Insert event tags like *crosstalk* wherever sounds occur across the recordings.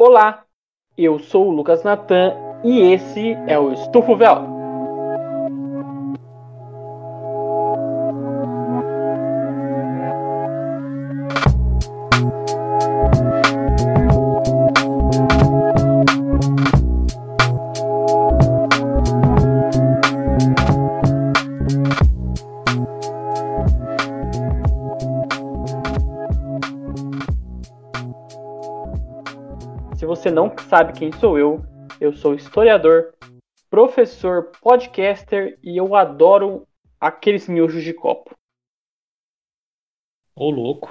Olá, eu sou o Lucas Natan e esse é o Estufo Véu. Sabe quem sou eu, eu sou historiador, professor, podcaster e eu adoro aqueles miojos de copo. Ô, louco.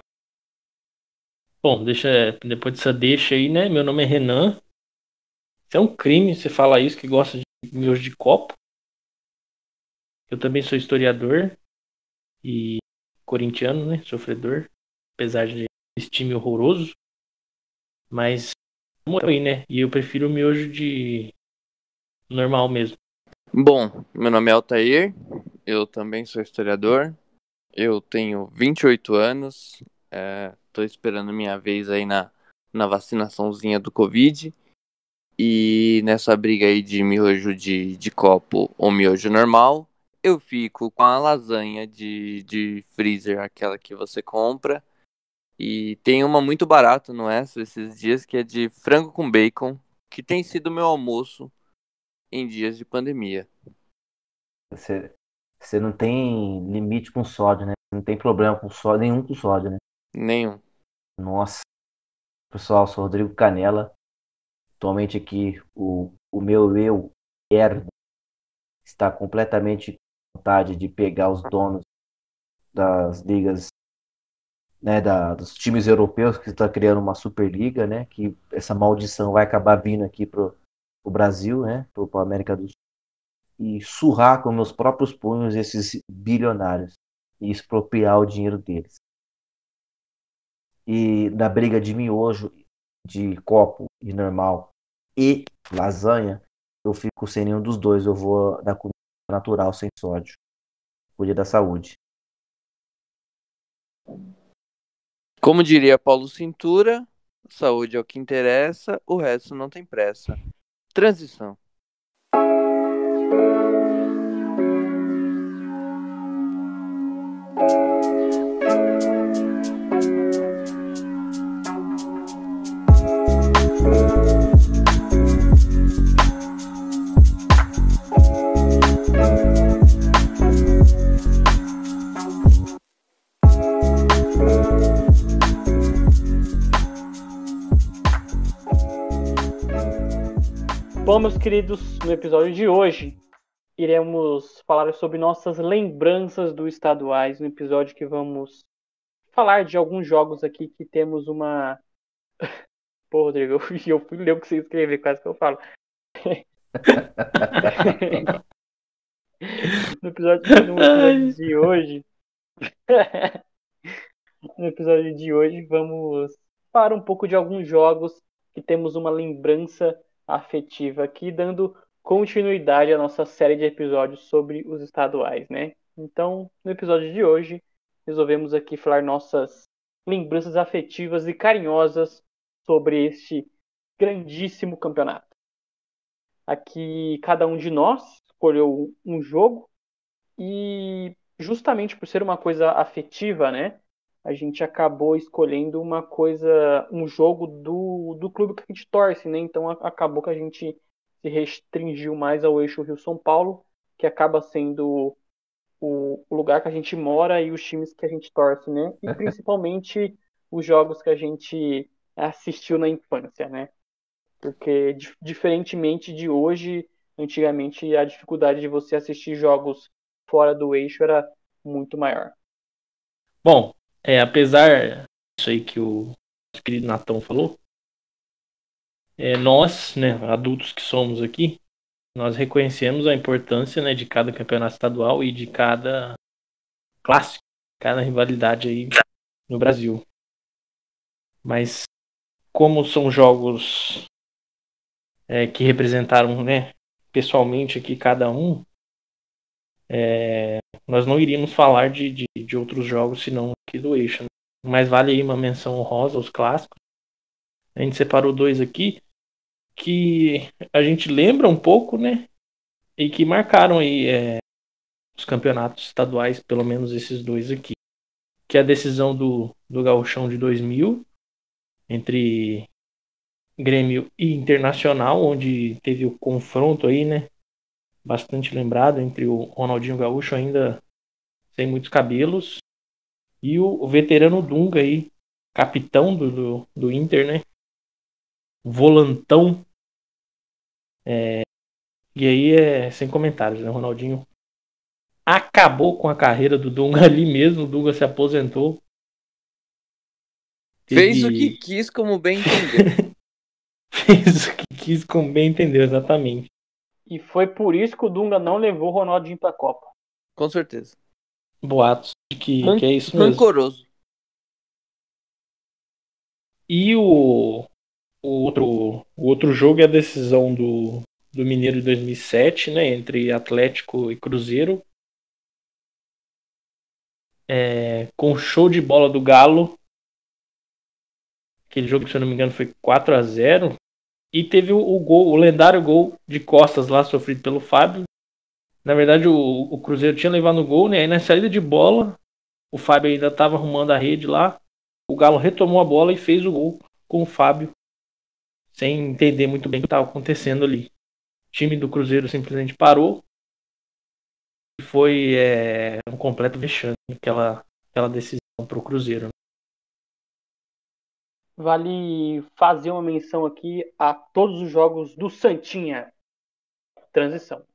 Bom, deixa, depois dessa deixa aí, né? Meu nome é Renan. Isso é um crime você falar isso, que gosta de miojo de copo. Eu também sou historiador e corintiano, né? Sofredor. Apesar de esse time horroroso. Mas aí, né? E eu prefiro o miojo de normal mesmo. Bom, meu nome é Altair, eu também sou historiador, eu tenho 28 anos, estou esperando minha vez aí na, na vacinaçãozinha do Covid, e nessa briga aí de miojo de, de copo ou miojo normal, eu fico com a lasanha de, de freezer, aquela que você compra, e tem uma muito barata no Extra esses dias, que é de frango com bacon, que tem sido meu almoço em dias de pandemia. Você, você não tem limite com sódio, né? Não tem problema com sódio, nenhum com sódio, né? Nenhum. Nossa. Pessoal, sou Rodrigo Canela. Atualmente aqui o, o meu eu ergo está completamente com vontade de pegar os donos das ligas, né, da, dos times europeus que está criando uma superliga, né? Que essa maldição vai acabar vindo aqui pro, pro Brasil, né? Pro, pro América do Sul e surrar com meus próprios punhos esses bilionários e expropriar o dinheiro deles. E na briga de miojo, de copo e normal e lasanha, eu fico sem nenhum dos dois. Eu vou da comida natural, sem sódio. Cuide da saúde. Como diria Paulo Cintura, saúde é o que interessa, o resto não tem pressa. Transição. Bom, meus queridos, no episódio de hoje iremos falar sobre nossas lembranças do estaduais, no episódio que vamos falar de alguns jogos aqui que temos uma. *laughs* Pô, Rodrigo, eu fui, ler o que você escreveu, quase que eu falo. no *laughs* episódio, no episódio de hoje. *laughs* no episódio de hoje vamos falar um pouco de alguns jogos que temos uma lembrança afetiva aqui, dando continuidade à nossa série de episódios sobre os estaduais, né? Então, no episódio de hoje, resolvemos aqui falar nossas lembranças afetivas e carinhosas sobre este grandíssimo campeonato. Aqui, cada um de nós escolheu um jogo e, justamente por ser uma coisa afetiva, né? A gente acabou escolhendo uma coisa, um jogo do, do clube que a gente torce, né? Então a- acabou que a gente se restringiu mais ao eixo Rio-São Paulo, que acaba sendo o, o lugar que a gente mora e os times que a gente torce, né? E *laughs* principalmente os jogos que a gente assistiu na infância, né? Porque dif- diferentemente de hoje, antigamente a dificuldade de você assistir jogos fora do eixo era muito maior. Bom, é, apesar disso aí que o querido Natão falou, é, nós, né, adultos que somos aqui, nós reconhecemos a importância né, de cada campeonato estadual e de cada clássico, cada rivalidade aí no Brasil. Mas como são jogos é, que representaram né, pessoalmente aqui cada um, é, nós não iríamos falar de, de, de outros jogos senão aqui do eixo. né? Mas vale aí uma menção honrosa aos clássicos. A gente separou dois aqui que a gente lembra um pouco, né? E que marcaram aí é, os campeonatos estaduais, pelo menos esses dois aqui. Que é a decisão do, do Gauchão de 2000 entre Grêmio e Internacional, onde teve o confronto aí, né? Bastante lembrado entre o Ronaldinho Gaúcho ainda sem muitos cabelos e o, o veterano Dunga aí, capitão do, do, do Inter, né? Volantão. É, e aí é sem comentários, né? Ronaldinho acabou com a carreira do Dunga *laughs* ali mesmo. O Dunga se aposentou. Fez o que quis, como bem entendeu. *laughs* Fez o que quis, como bem entendeu, exatamente. E foi por isso que o Dunga não levou o Ronaldinho pra Copa. Com certeza. Boatos de que, que é isso mesmo. Rancoroso. E o, o, outro, o outro jogo é a decisão do, do Mineiro de 2007, né, entre Atlético e Cruzeiro. É, com show de bola do Galo. Aquele jogo, se eu não me engano, foi 4 a 0 E teve o, o gol, o lendário gol de costas lá, sofrido pelo Fábio. Na verdade, o, o Cruzeiro tinha levado o gol, né? Aí na saída de bola, o Fábio ainda estava arrumando a rede lá. O Galo retomou a bola e fez o gol com o Fábio, sem entender muito bem o que estava acontecendo ali. O time do Cruzeiro simplesmente parou. E foi é, um completo vexame aquela, aquela decisão para o Cruzeiro. Vale fazer uma menção aqui a todos os jogos do Santinha. Transição.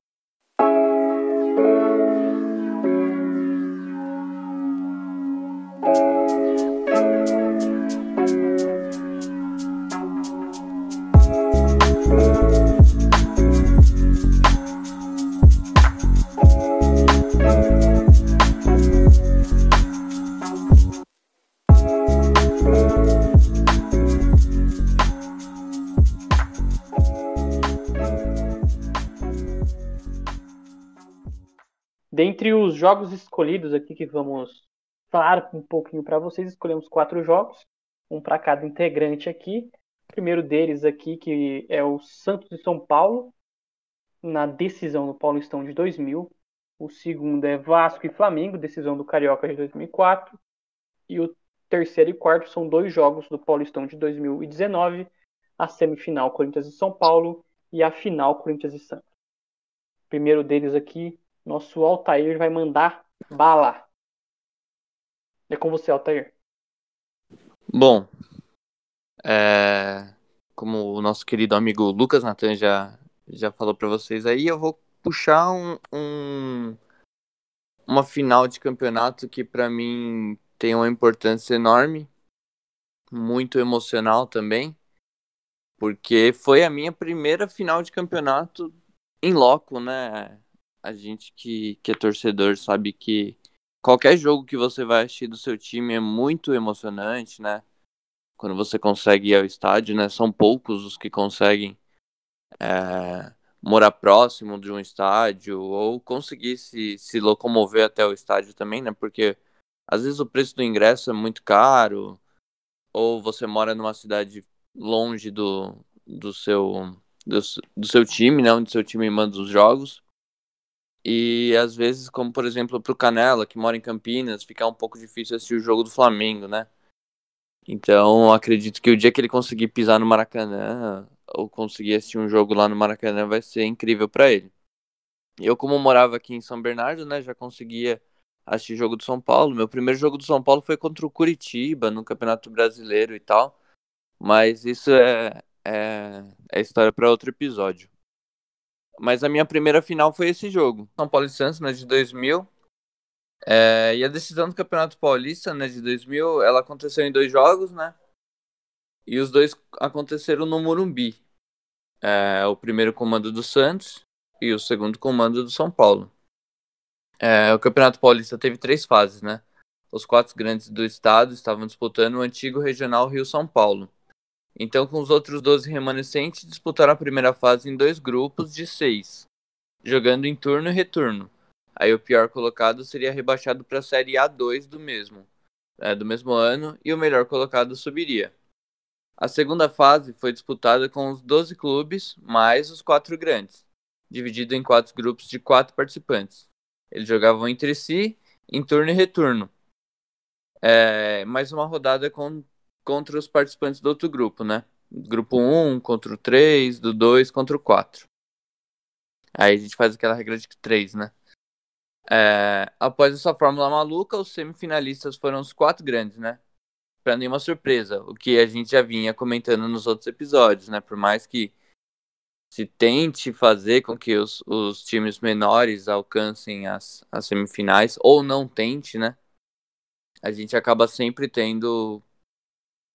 Dentre os jogos escolhidos aqui que vamos falar um pouquinho para vocês, escolhemos quatro jogos, um para cada integrante aqui. O primeiro deles aqui que é o Santos de São Paulo, na decisão do Paulistão de 2000. O segundo é Vasco e Flamengo, decisão do Carioca de 2004. E o terceiro e quarto são dois jogos do Paulistão de 2019, a semifinal Corinthians e São Paulo e a final Corinthians e Santos. O primeiro deles aqui, nosso Altair vai mandar bala. É com você, Altair. Bom, é, como o nosso querido amigo Lucas Natan já, já falou para vocês aí, eu vou puxar um, um uma final de campeonato que para mim tem uma importância enorme, muito emocional também, porque foi a minha primeira final de campeonato em loco, né? A gente que, que é torcedor sabe que qualquer jogo que você vai assistir do seu time é muito emocionante, né? Quando você consegue ir ao estádio, né? São poucos os que conseguem é, morar próximo de um estádio ou conseguir se, se locomover até o estádio também, né? Porque às vezes o preço do ingresso é muito caro ou você mora numa cidade longe do, do seu do, do seu time, né? Onde seu time manda os jogos. E às vezes, como por exemplo para o Canela, que mora em Campinas, fica um pouco difícil assistir o jogo do Flamengo, né? Então, acredito que o dia que ele conseguir pisar no Maracanã, ou conseguir assistir um jogo lá no Maracanã, vai ser incrível para ele. Eu, como morava aqui em São Bernardo, né, já conseguia assistir jogo do São Paulo. Meu primeiro jogo do São Paulo foi contra o Curitiba, no Campeonato Brasileiro e tal. Mas isso é, é, é história para outro episódio. Mas a minha primeira final foi esse jogo. São Paulo e Santos, né, de 2000. É, e a decisão do Campeonato Paulista, né, de 2000, ela aconteceu em dois jogos, né? E os dois aconteceram no Morumbi. É, o primeiro comando do Santos e o segundo comando do São Paulo. É, o Campeonato Paulista teve três fases, né? Os quatro grandes do estado estavam disputando o antigo regional Rio-São Paulo. Então, com os outros 12 remanescentes, disputaram a primeira fase em dois grupos de seis, jogando em turno e retorno. Aí o pior colocado seria rebaixado para a Série A2 do mesmo, é, do mesmo ano, e o melhor colocado subiria. A segunda fase foi disputada com os 12 clubes mais os quatro grandes, dividido em quatro grupos de quatro participantes. Eles jogavam entre si em turno e retorno. É, mais uma rodada com, contra os participantes do outro grupo, né? Grupo 1 contra o 3, do 2 contra o 4. Aí a gente faz aquela regra de 3, né? É, após essa fórmula maluca, os semifinalistas foram os quatro grandes, né? Pra nenhuma surpresa, o que a gente já vinha comentando nos outros episódios, né? Por mais que se tente fazer com que os, os times menores alcancem as, as semifinais, ou não tente, né? A gente acaba sempre tendo,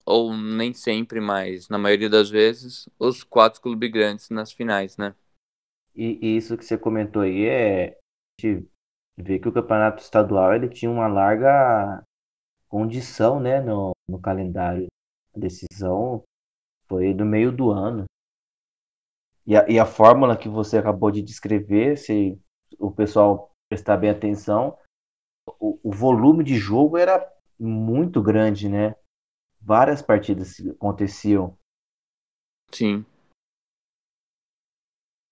ou nem sempre, mas na maioria das vezes, os quatro clubes grandes nas finais, né? E, e isso que você comentou aí é. Vê que o campeonato estadual ele tinha uma larga condição né, no, no calendário. A decisão foi no meio do ano. E a, e a fórmula que você acabou de descrever, se o pessoal prestar bem atenção, o, o volume de jogo era muito grande, né? Várias partidas aconteciam. Sim.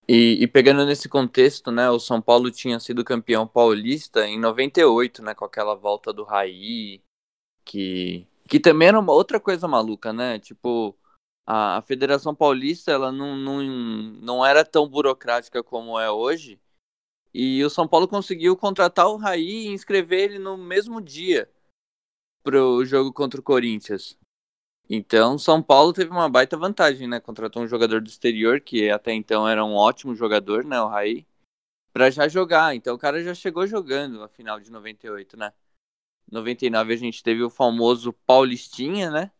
E, e, pegando nesse contexto, né, o São Paulo tinha sido campeão paulista em 98, né, com aquela volta do Raí, que, que também era uma outra coisa maluca, né? Tipo, a, a Federação Paulista ela não, não, não era tão burocrática como é hoje. E o São Paulo conseguiu contratar o Raí e inscrever ele no mesmo dia pro jogo contra o Corinthians. Então, São Paulo teve uma baita vantagem, né? Contratou um jogador do exterior, que até então era um ótimo jogador, né? O Raí, pra já jogar. Então, o cara já chegou jogando na final de 98, né? 99 a gente teve o famoso Paulistinha, né?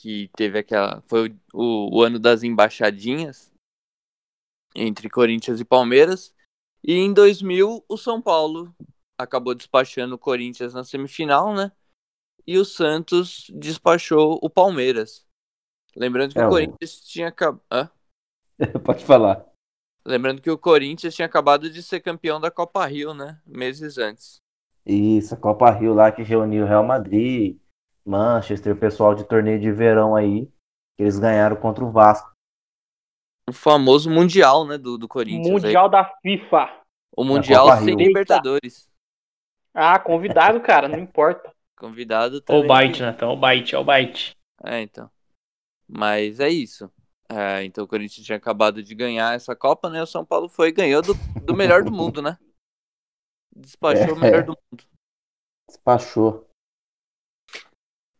que teve aquela. Foi o, o ano das embaixadinhas entre Corinthians e Palmeiras. E em 2000, o São Paulo acabou despachando o Corinthians na semifinal, né? E o Santos despachou o Palmeiras. Lembrando que é, o Corinthians tinha acabado. *laughs* Pode falar. Lembrando que o Corinthians tinha acabado de ser campeão da Copa Rio, né? Meses antes. Isso, a Copa Rio lá que reuniu o Real Madrid, Manchester, pessoal de torneio de verão aí, que eles ganharam contra o Vasco. O famoso Mundial, né, do, do Corinthians. Mundial aí. da FIFA. O Mundial sem Libertadores. Ah, convidado, cara, não importa. Convidado também. O byte, né? Então, o byte, é o byte. É, então. Mas é isso. É, então o Corinthians tinha acabado de ganhar essa Copa, né? O São Paulo foi e ganhou do, do melhor do mundo, né? Despachou é. o melhor do mundo. Despachou.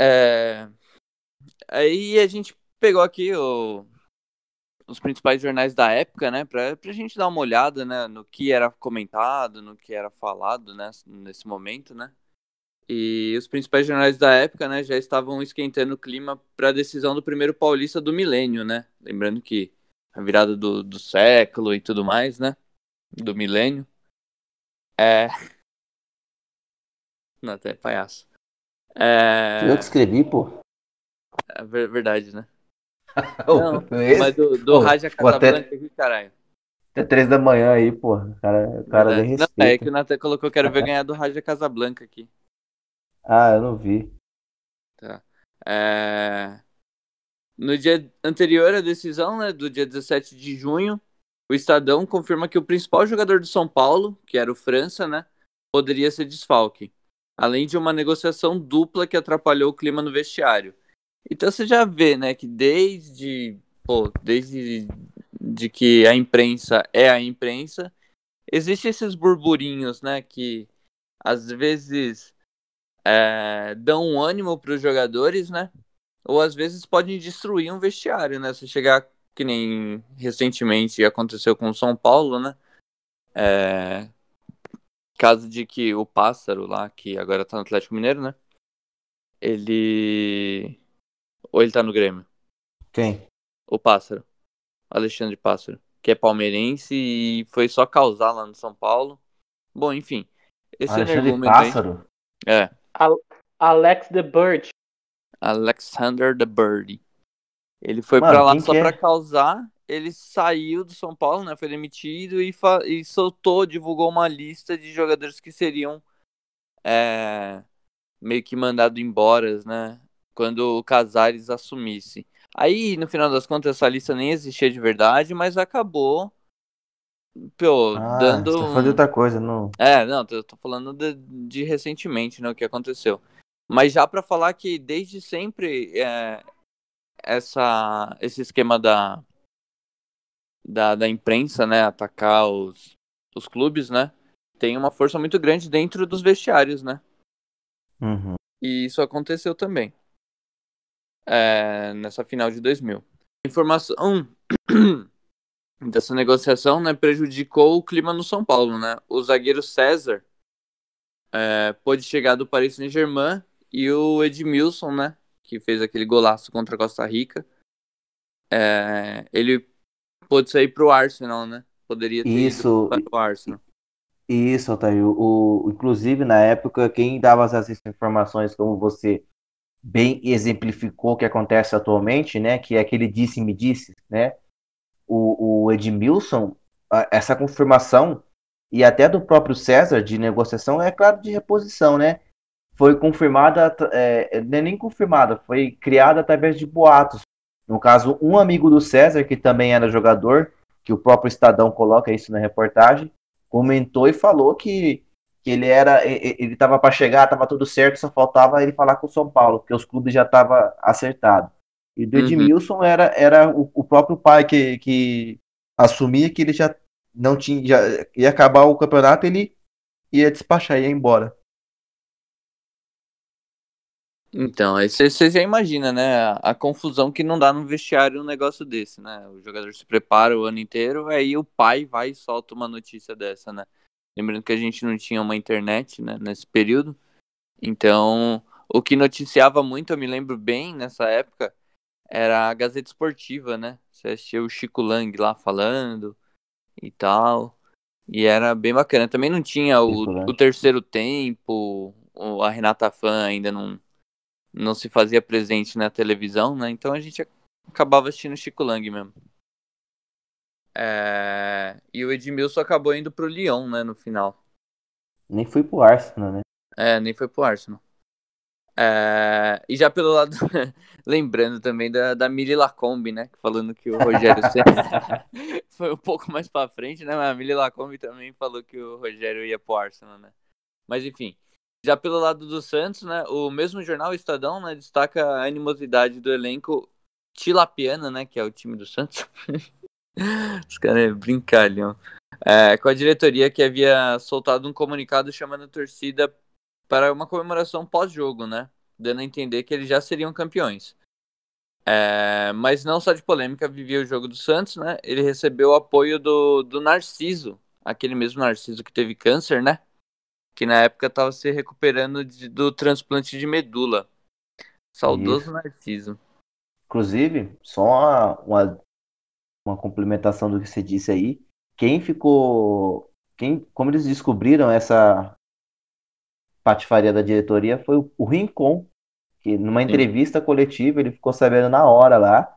É... Aí a gente pegou aqui o... os principais jornais da época, né, pra, pra gente dar uma olhada, né, no que era comentado, no que era falado, né, nesse momento, né. E os principais jornais da época, né, já estavam esquentando o clima para a decisão do primeiro paulista do milênio, né. Lembrando que a virada do, do século e tudo mais, né, do milênio. É... *laughs* Não, até palhaço. É... Eu que escrevi, pô. É verdade, né? *laughs* Não, mas do, do oh, Raja Casablanca até... aqui, caralho. Até três da manhã aí, pô. O cara, o cara Não, é que o Nathan colocou, quero ver ganhar do Raja Casablanca aqui. Ah, eu não vi. Tá. É... No dia anterior à decisão, né, do dia 17 de junho, o Estadão confirma que o principal jogador do São Paulo, que era o França, né, poderia ser desfalque além de uma negociação dupla que atrapalhou o clima no vestiário. Então você já vê, né, que desde, pô, desde de que a imprensa é a imprensa, existem esses burburinhos, né, que às vezes é, dão um ânimo para os jogadores, né, ou às vezes podem destruir um vestiário, né, se chegar que nem recentemente aconteceu com o São Paulo, né, é, caso de que o pássaro lá, que agora tá no Atlético Mineiro, né? Ele. Ou ele tá no Grêmio? Quem? O pássaro. Alexandre Pássaro. Que é palmeirense e foi só causar lá no São Paulo. Bom, enfim. Esse Alexandre Pássaro? Aí, é. Alex the Bird. Alexander the Bird. Ele foi pra lá só é? pra causar ele saiu do São Paulo, né? Foi demitido e, e soltou, divulgou uma lista de jogadores que seriam é, meio que mandados embora, né? quando o Casares assumisse. Aí, no final das contas, essa lista nem existia de verdade, mas acabou pô, Ah, dando. você tá falando outra coisa, não. É, não, eu tô falando de, de recentemente, né, o que aconteceu. Mas já pra falar que desde sempre é, essa, esse esquema da, da, da imprensa, né, atacar os, os clubes, né, tem uma força muito grande dentro dos vestiários, né? Uhum. E isso aconteceu também. É, nessa final de 2000. Informação *clears throat* dessa negociação né, prejudicou o clima no São Paulo. Né? O zagueiro César é, pôde chegar do Paris Saint-Germain e o Edmilson, né, que fez aquele golaço contra a Costa Rica, é, ele pôde sair para o Arsenal, né? Poderia ter Isso, para o Arsenal. Isso, Altair. O, o- inclusive, na época, quem dava essas informações, como você bem exemplificou o que acontece atualmente, né? Que é aquele disse-me disse, né? O, o Edmilson, a- essa confirmação, e até do próprio César de negociação, é claro, de reposição, né? Foi confirmada, é, é nem confirmada, foi criada através de boatos. No caso, um amigo do César, que também era jogador, que o próprio Estadão coloca isso na reportagem, comentou e falou que, que ele era ele estava para chegar, estava tudo certo, só faltava ele falar com o São Paulo, porque os clubes já estavam acertados. E do Uhum. Edmilson era, era o, o próprio pai que, que assumia que ele já não tinha, já ia acabar o campeonato, ele ia despachar, ia embora. Então, aí você já imagina, né? A, a confusão que não dá no vestiário um negócio desse, né? O jogador se prepara o ano inteiro, aí o pai vai e solta uma notícia dessa, né? Lembrando que a gente não tinha uma internet, né, nesse período. Então, o que noticiava muito, eu me lembro bem nessa época, era a Gazeta Esportiva, né? Você assistia o Chico Lang lá falando e tal. E era bem bacana. Também não tinha o, o terceiro tempo, o- a Renata Fã ainda não, não se fazia presente na televisão, né? Então a gente acabava assistindo Chico Lang mesmo. É, E o Edmilson acabou indo pro Lyon, né, no final. Nem fui pro Arsenal, né? É, nem foi pro Arsenal. É, E já pelo lado. *laughs* Lembrando também da, da Mili Lacombe, né? Falando que o Rogério *laughs* foi um pouco mais pra frente, né? Mas a Mili Lacombe também falou que o Rogério ia pro Arsenal, né? Mas enfim. Já pelo lado do Santos, né? O mesmo jornal Estadão, né? Destaca a animosidade do elenco tilapiana, né? Que é o time do Santos. *laughs* Os caras é brincalhão. É, com a diretoria que havia soltado um comunicado chamando a torcida para uma comemoração pós-jogo, né? Dando a entender que eles já seriam campeões. É, mas não só de polêmica vivia o jogo do Santos, né? Ele recebeu o apoio do, do Narciso, aquele mesmo Narciso que teve câncer, né? Que na época estava se recuperando de- do transplante de medula. Saudoso Isso. Narciso. Inclusive, só uma, uma, uma complementação do que você disse aí. Quem ficou. Quem, como eles descobriram essa patifaria da diretoria foi o, o Rincon, que numa entrevista coletiva ele ficou sabendo na hora lá.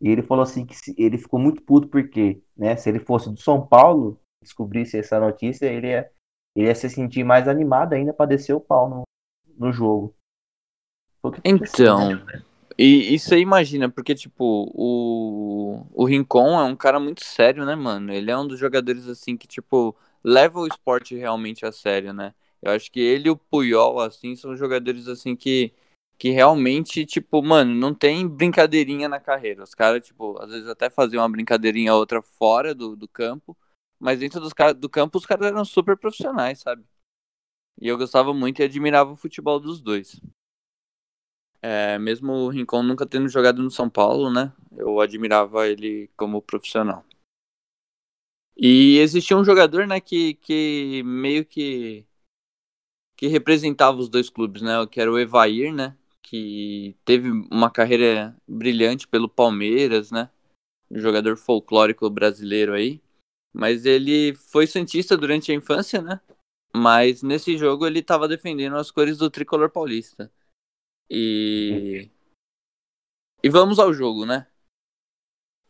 E ele falou assim que se- ele ficou muito puto porque, né, se ele fosse do São Paulo, descobrisse essa notícia, ele ia, ele ia se sentir mais animado ainda para descer o pau no, no jogo. Né? Então, e, e você imagina, porque, tipo, o, o Rincon é um cara muito sério, né, mano? Ele é um dos jogadores, assim, que, tipo, leva o esporte realmente a sério, né? Eu acho que ele e o Puyol, assim, são jogadores, assim, que, que realmente, tipo, mano, não tem brincadeirinha na carreira. Os caras, tipo, às vezes até faziam uma brincadeirinha ou outra fora do, do campo, mas dentro dos, do campo os caras eram super profissionais, sabe? E eu gostava muito e admirava o futebol dos dois. É, mesmo o Rincon nunca tendo jogado no São Paulo, né? Eu admirava ele como profissional. E existia um jogador, né, que, que meio que que representava os dois clubes, né? Que era o Evair, né? Que teve uma carreira brilhante pelo Palmeiras, né? Um jogador folclórico brasileiro aí. Mas ele foi santista durante a infância, né? Mas nesse jogo ele estava defendendo as cores do tricolor paulista. E. E vamos ao jogo, né?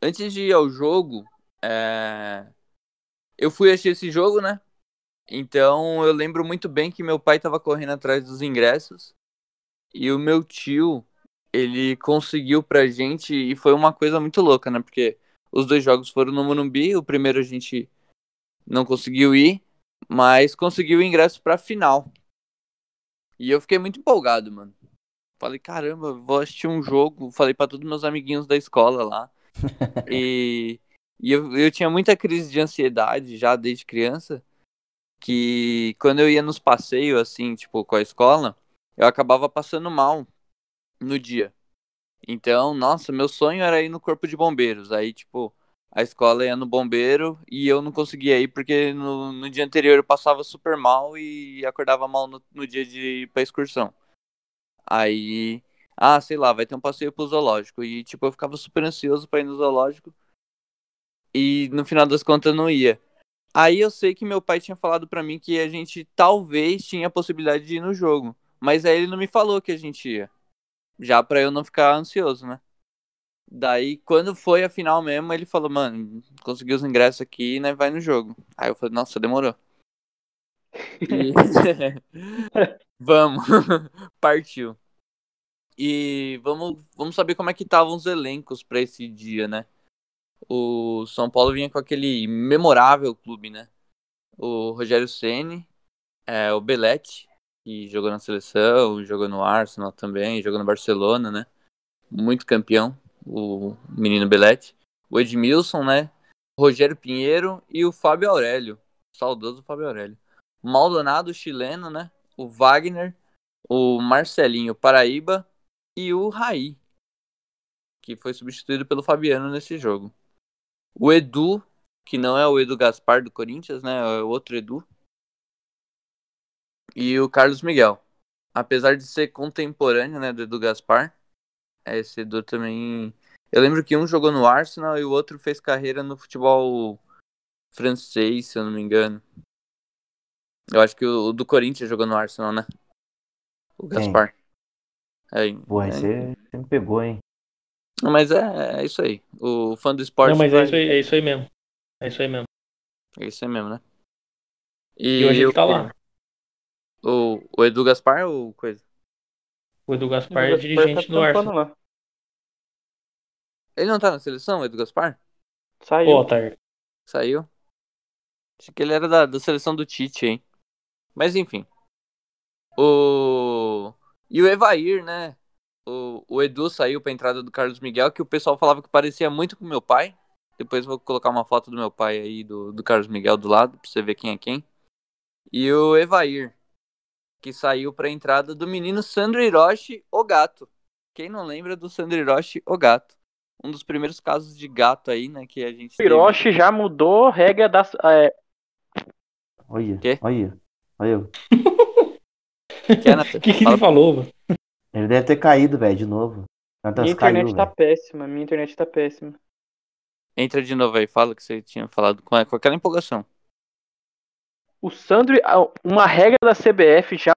Antes de ir ao jogo, é, eu fui assistir esse jogo, né? Então eu lembro muito bem que meu pai estava correndo atrás dos ingressos e o meu tio ele conseguiu pra gente e foi uma coisa muito louca, né? Porque os dois jogos foram no Morumbi, o primeiro a gente não conseguiu ir, mas conseguiu o ingresso pra final. E eu fiquei muito empolgado, mano. Falei, caramba, vou assistir um jogo. Falei para todos meus amiguinhos da escola lá. *laughs* e e eu, eu tinha muita crise de ansiedade já desde criança. Que quando eu ia nos passeios, assim, tipo, com a escola, eu acabava passando mal no dia. Então, nossa, meu sonho era ir no corpo de bombeiros. Aí, tipo, a escola ia no bombeiro e eu não conseguia ir porque no, no dia anterior eu passava super mal e acordava mal no, no dia de ir pra excursão. Aí, ah, sei lá, vai ter um passeio pro zoológico. E, tipo, eu ficava super ansioso pra ir no zoológico. E no final das contas não ia. Aí eu sei que meu pai tinha falado para mim que a gente talvez tinha a possibilidade de ir no jogo. Mas aí ele não me falou que a gente ia. Já pra eu não ficar ansioso, né? Daí, quando foi a final mesmo, ele falou, mano, consegui os ingressos aqui, né? Vai no jogo. Aí eu falei, nossa, demorou. E... *laughs* vamos, *laughs* partiu. E vamos, vamos saber como é que estavam os elencos para esse dia, né? O São Paulo vinha com aquele memorável clube, né? O Rogério Ceni, é, o Belete, que jogou na seleção, jogou no Arsenal também, jogou no Barcelona, né? Muito campeão, o menino Belete. O Edmilson, né? O Rogério Pinheiro e o Fábio Aurélio, saudoso Fábio Aurélio. Maldonado, chileno, né? O Wagner, o Marcelinho Paraíba e o Raí, que foi substituído pelo Fabiano nesse jogo. O Edu, que não é o Edu Gaspar do Corinthians, né? É o outro Edu. E o Carlos Miguel. Apesar de ser contemporâneo, né, do Edu Gaspar, esse Edu também. Eu lembro que um jogou no Arsenal e o outro fez carreira no futebol francês, se eu não me engano. Eu acho que o, do Corinthians jogou no Arsenal, né? O Gaspar. É, Porra, é... você me pegou, hein? Mas é, é, isso aí. O fã do esporte. Não, mas é vai... é, isso aí, é isso aí mesmo. É isso aí mesmo. É isso aí mesmo, né? E, e hoje ele tá lá. O, o Edu Gaspar ou coisa? O Edu Gaspar é dirigente tá do Arsenal. Lá. Ele não tá na seleção, o Edu Gaspar? Saiu. Pô, tá. Saiu? Acho que ele era da, da seleção do Tite, hein? Mas enfim. O. E o Evair, né? O, o Edu saiu pra entrada do Carlos Miguel, que o pessoal falava que parecia muito com meu pai. Depois vou colocar uma foto do meu pai aí, do, do Carlos Miguel do lado, pra você ver quem é quem. E o Evair, que saiu pra entrada do menino Sandro Hiroshi, o gato. Quem não lembra do Sandro Hiroshi, o gato? Um dos primeiros casos de gato aí, né, que a gente O Hiroshi teve. já mudou regra das... É... Olha, Quê? olha, olha. *laughs* *laughs* O que, que, que ele falou, mano? Ele deve ter caído, velho, de novo. minha internet caiu, tá véio. péssima, minha internet tá péssima. Entra de novo aí, fala que você tinha falado com, com aquela empolgação. O Sandro, uma regra da CBF já.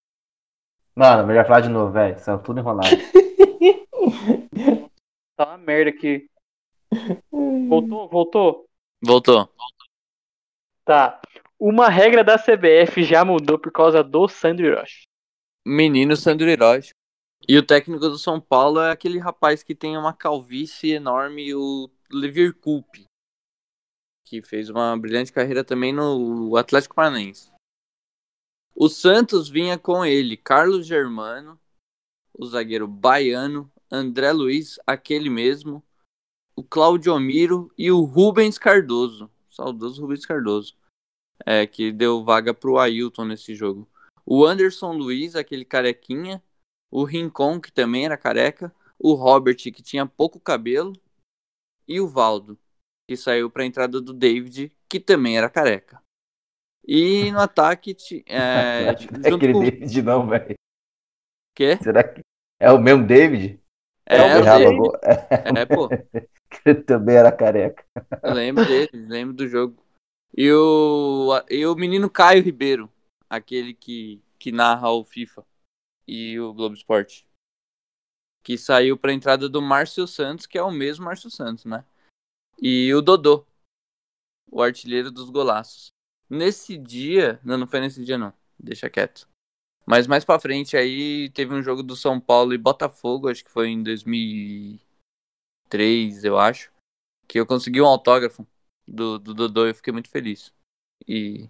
Mano, melhor falar de novo, velho. São tudo enrolado. *laughs* tá uma merda aqui. Voltou? Voltou? Voltou. Tá. Uma regra da CBF já mudou por causa do Sandro Hiroshi. Menino Sandro Hiroshi. E o técnico do São Paulo é aquele rapaz que tem uma calvície enorme, o Levir Coupe, que fez uma brilhante carreira também no Atlético Paranaense. O Santos vinha com ele, Carlos Germano, o zagueiro baiano, André Luiz, aquele mesmo, o Claudio Miro e o Rubens Cardoso, saudoso Rubens Cardoso, é, que deu vaga para o Ailton nesse jogo. O Anderson Luiz, aquele carequinha, o Rincon, que também era careca, o Robert, que tinha pouco cabelo, e o Valdo, que saiu para a entrada do David, que também era careca. E *laughs* no ataque. É, *laughs* é aquele com... David, não, velho. Quê? Será que é o mesmo David? É, é, o David. *laughs* é pô. Ele também era careca. Eu lembro dele, lembro do jogo. E o, e o menino Caio Ribeiro, aquele que, que narra o FIFA e o Globo Esporte. Que saiu para a entrada do Márcio Santos, que é o mesmo Márcio Santos, né? E o Dodô, o artilheiro dos golaços. Nesse dia, não, não foi nesse dia não, deixa quieto. Mas mais pra frente aí teve um jogo do São Paulo e Botafogo, acho que foi em 2003, eu acho, que eu consegui um autógrafo do, do Dodô eu fiquei muito feliz. E,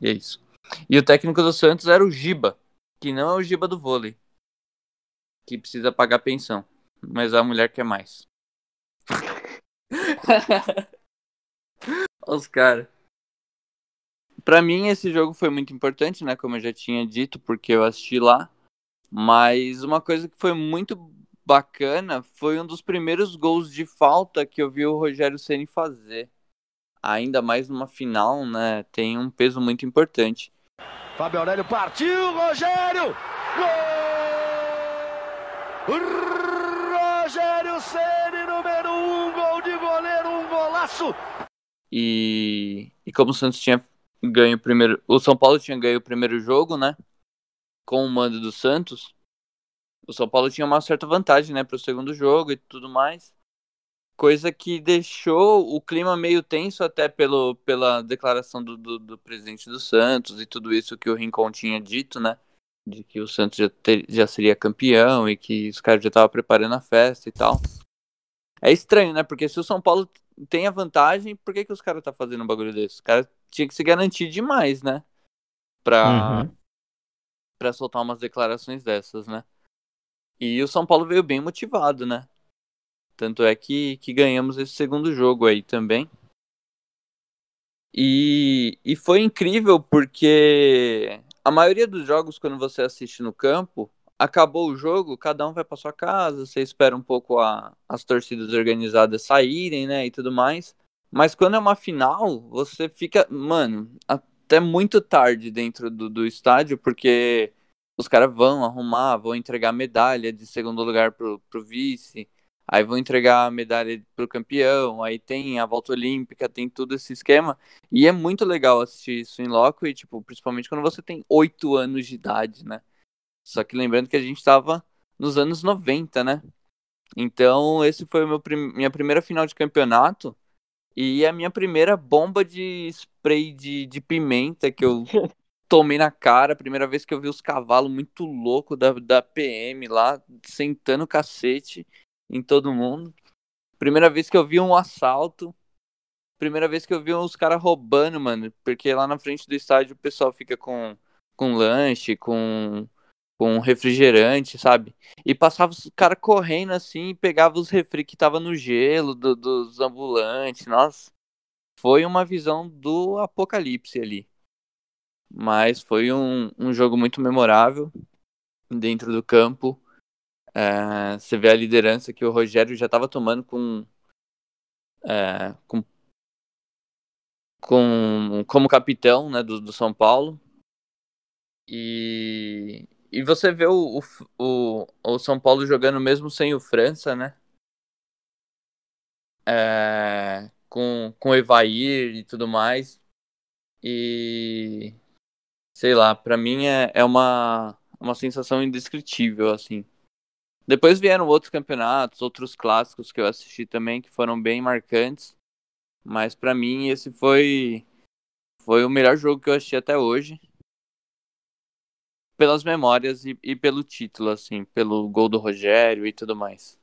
e é isso. E o técnico do Santos era o Giba, que não é o Giba do vôlei, que precisa pagar pensão, mas a mulher quer mais. *laughs* Os caras. Pra mim, esse jogo foi muito importante, né? Como eu já tinha dito, porque eu assisti lá. Mas uma coisa que foi muito bacana foi um dos primeiros gols de falta que eu vi o Rogério Ceni fazer. Ainda mais numa final, né? Tem um peso muito importante. Fábio Aurélio partiu, Rogério! Gol! Rogério Ceni número um, gol de goleiro, um golaço! E, e como o Santos tinha ganho o primeiro. O São Paulo tinha ganho o primeiro jogo, né? Com o mando do Santos. O São Paulo tinha uma certa vantagem, né? Para o segundo jogo e tudo mais. Coisa que deixou o clima meio tenso, até pelo, pela declaração do, do, do presidente do Santos e tudo isso que o Rincon tinha dito, né? De que o Santos já, ter, já seria campeão e que os caras já estavam preparando a festa e tal. É estranho, né? Porque se o São Paulo tem a vantagem, por que, que os caras tá fazendo um bagulho desse? Os caras tinha que se garantir demais, né? Pra, uhum. pra soltar umas declarações dessas, né? E o São Paulo veio bem motivado, né? Tanto é que, que ganhamos esse segundo jogo aí também. E, e foi incrível porque a maioria dos jogos, quando você assiste no campo, acabou o jogo, cada um vai para sua casa, você espera um pouco a, as torcidas organizadas saírem, né, e tudo mais. Mas quando é uma final, você fica, mano, até muito tarde dentro do, do estádio, porque os caras vão arrumar, vão entregar medalha de segundo lugar pro, pro vice, aí vão entregar a medalha pro campeão, aí tem a volta olímpica, tem todo esse esquema. E é muito legal assistir isso em loco, e, tipo, principalmente quando você tem oito anos de idade, né? Só que lembrando que a gente tava nos anos 90, né? Então, esse foi meu prim minha primeira final de campeonato. E a minha primeira bomba de spray de, de pimenta que eu *laughs* tomei na cara, primeira vez que eu vi os cavalos muito loucos da, da PM lá, sentando cacete em todo mundo. Primeira vez que eu vi um assalto. Primeira vez que eu vi uns caras roubando, mano. Porque lá na frente do estádio o pessoal fica com, com lanche, com com refrigerante, sabe? E passava os caras correndo assim e pegava os refri que tava no gelo do, dos ambulantes. Nossa, foi uma visão do apocalipse ali. Mas foi um, um jogo muito memorável dentro do campo. É, você vê a liderança que o Rogério já estava tomando com, é, com, com como capitão né, do, do São Paulo. E, e você vê o, o, o São Paulo jogando mesmo sem o França, né? É, com, com o Evair e tudo mais. E sei lá, para mim é, é uma, uma sensação indescritível, assim. Depois vieram outros campeonatos, outros clássicos que eu assisti também, que foram bem marcantes. Mas para mim esse foi foi o melhor jogo que eu assisti até hoje pelas memórias e, e, pelo título, assim, pelo gol do Rogério e tudo mais.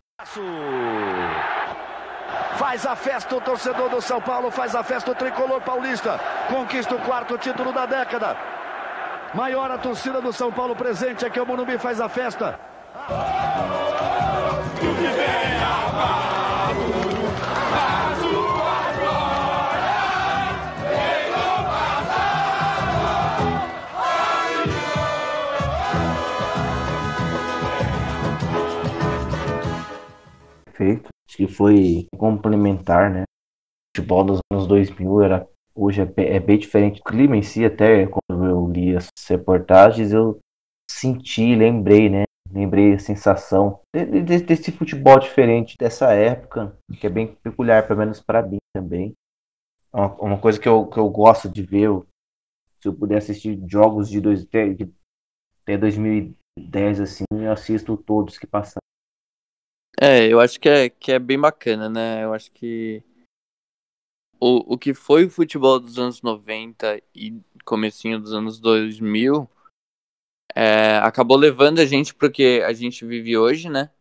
Faz a festa o torcedor do São Paulo, faz a festa o tricolor paulista, conquista o quarto título da década. Maior a torcida do São Paulo presente aqui, o Morumbi faz a festa. Feito. Acho que foi complementar, né? O futebol dos anos 2000 era hoje é, é bem diferente. O clima em si, até quando eu li as reportagens, eu senti, lembrei, né? Lembrei a sensação desse, desse futebol diferente dessa época, que é bem peculiar, pelo menos para mim também. Uma, uma, coisa que eu, que eu gosto de ver, se eu puder assistir jogos de, dois, de até 2010, assim, eu assisto todos que passaram. É, eu acho que é, que é bem bacana, né? Eu acho que o, o que foi o futebol dos anos 90 e comecinho dos anos 2000 é, acabou levando a gente porque a gente vive hoje, né?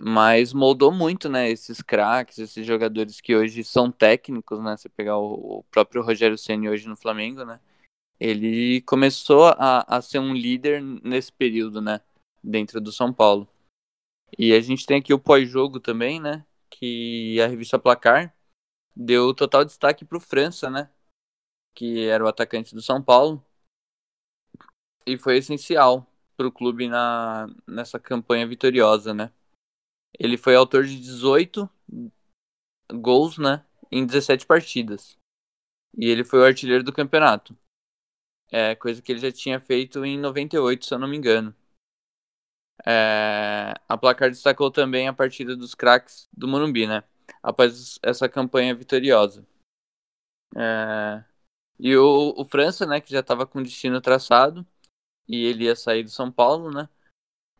Mas moldou muito, né? Esses craques, esses jogadores que hoje são técnicos, né? Você pegar o, o próprio Rogério Ceni hoje no Flamengo, né? Ele começou a, a ser um líder nesse período, né? Dentro do São Paulo. E a gente tem aqui o pós-jogo também, né? Que a revista Placar deu total destaque para o França, né? Que era o atacante do São Paulo. E foi essencial para o clube na, nessa campanha vitoriosa, né? Ele foi autor de 18 gols, né? Em 17 partidas. E ele foi o artilheiro do campeonato. É coisa que ele já tinha feito em 98, se eu não me engano. É, a placar destacou também a partida dos craques do Morumbi, né? Após essa campanha vitoriosa. É, e o, o, França, né, que já estava com destino traçado, e ele ia sair do São Paulo, né?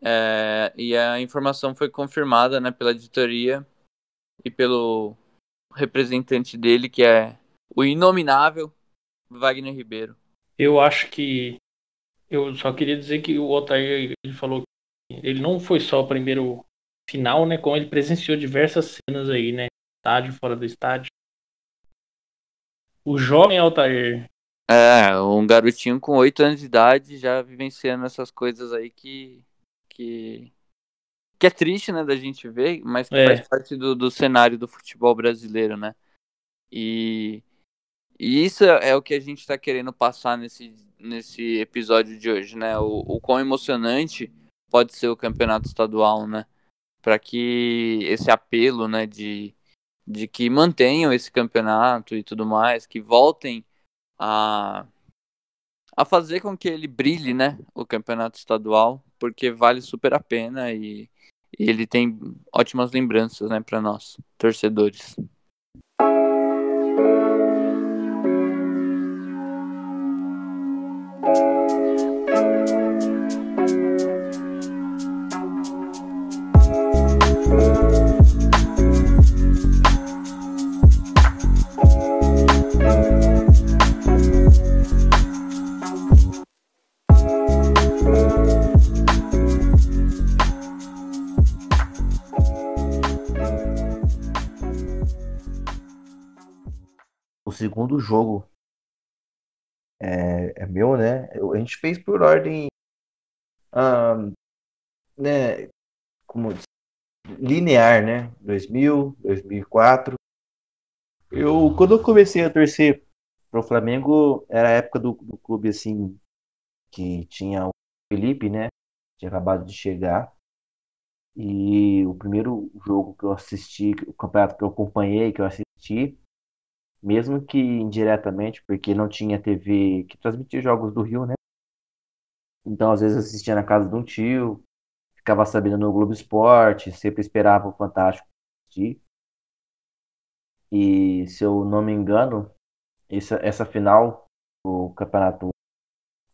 É, e a informação foi confirmada, né, pela editoria e pelo representante dele, que é o inominável Wagner Ribeiro. Eu acho que eu só queria dizer que o Otair ele falou ele não foi só o primeiro final, né? Como ele presenciou diversas cenas aí, né? Estádio, fora do estádio. O jovem Altair. É, um garotinho com 8 anos de idade já vivenciando essas coisas aí que. que, que é triste, né, da gente ver, mas que é. faz parte do, do cenário do futebol brasileiro, né? E, e isso é o que a gente está querendo passar nesse, nesse episódio de hoje, né? O, o quão emocionante pode ser o campeonato estadual, né? Para que esse apelo, né, de, de que mantenham esse campeonato e tudo mais, que voltem a, a fazer com que ele brilhe, né, o campeonato estadual, porque vale super a pena e, e ele tem ótimas lembranças, né, para nós, torcedores. Segundo jogo é, é meu, né? a gente fez por ordem, um, né? Como linear, né? 2000, 2004. Eu quando eu comecei a torcer pro Flamengo era a época do, do clube assim que tinha o Felipe, né? Tinha acabado de chegar. E o primeiro jogo que eu assisti, o campeonato que eu acompanhei, que eu assisti, mesmo que indiretamente, porque não tinha TV que transmitia jogos do Rio, né? Então, às vezes, assistia na casa de um tio, ficava sabendo no Globo Esporte, sempre esperava o Fantástico assistir. E, se eu não me engano, essa, essa final do Campeonato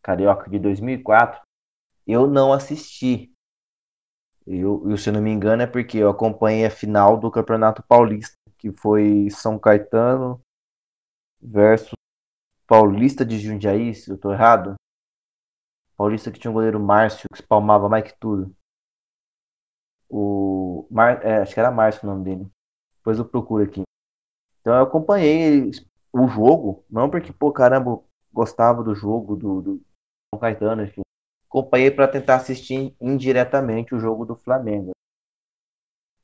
Carioca de 2004, eu não assisti. Eu, eu, se não me engano, é porque eu acompanhei a final do Campeonato Paulista, que foi São Caetano versus Paulista de Jundiaí, se eu tô errado. Paulista que tinha um goleiro Márcio, que espalmava mais que tudo. O Mar... É, acho que era Márcio o nome dele. Depois eu procuro aqui. Então eu acompanhei o jogo, não porque, pô, caramba, gostava do jogo do, do Caetano, enfim. Acompanhei para tentar assistir indiretamente o jogo do Flamengo.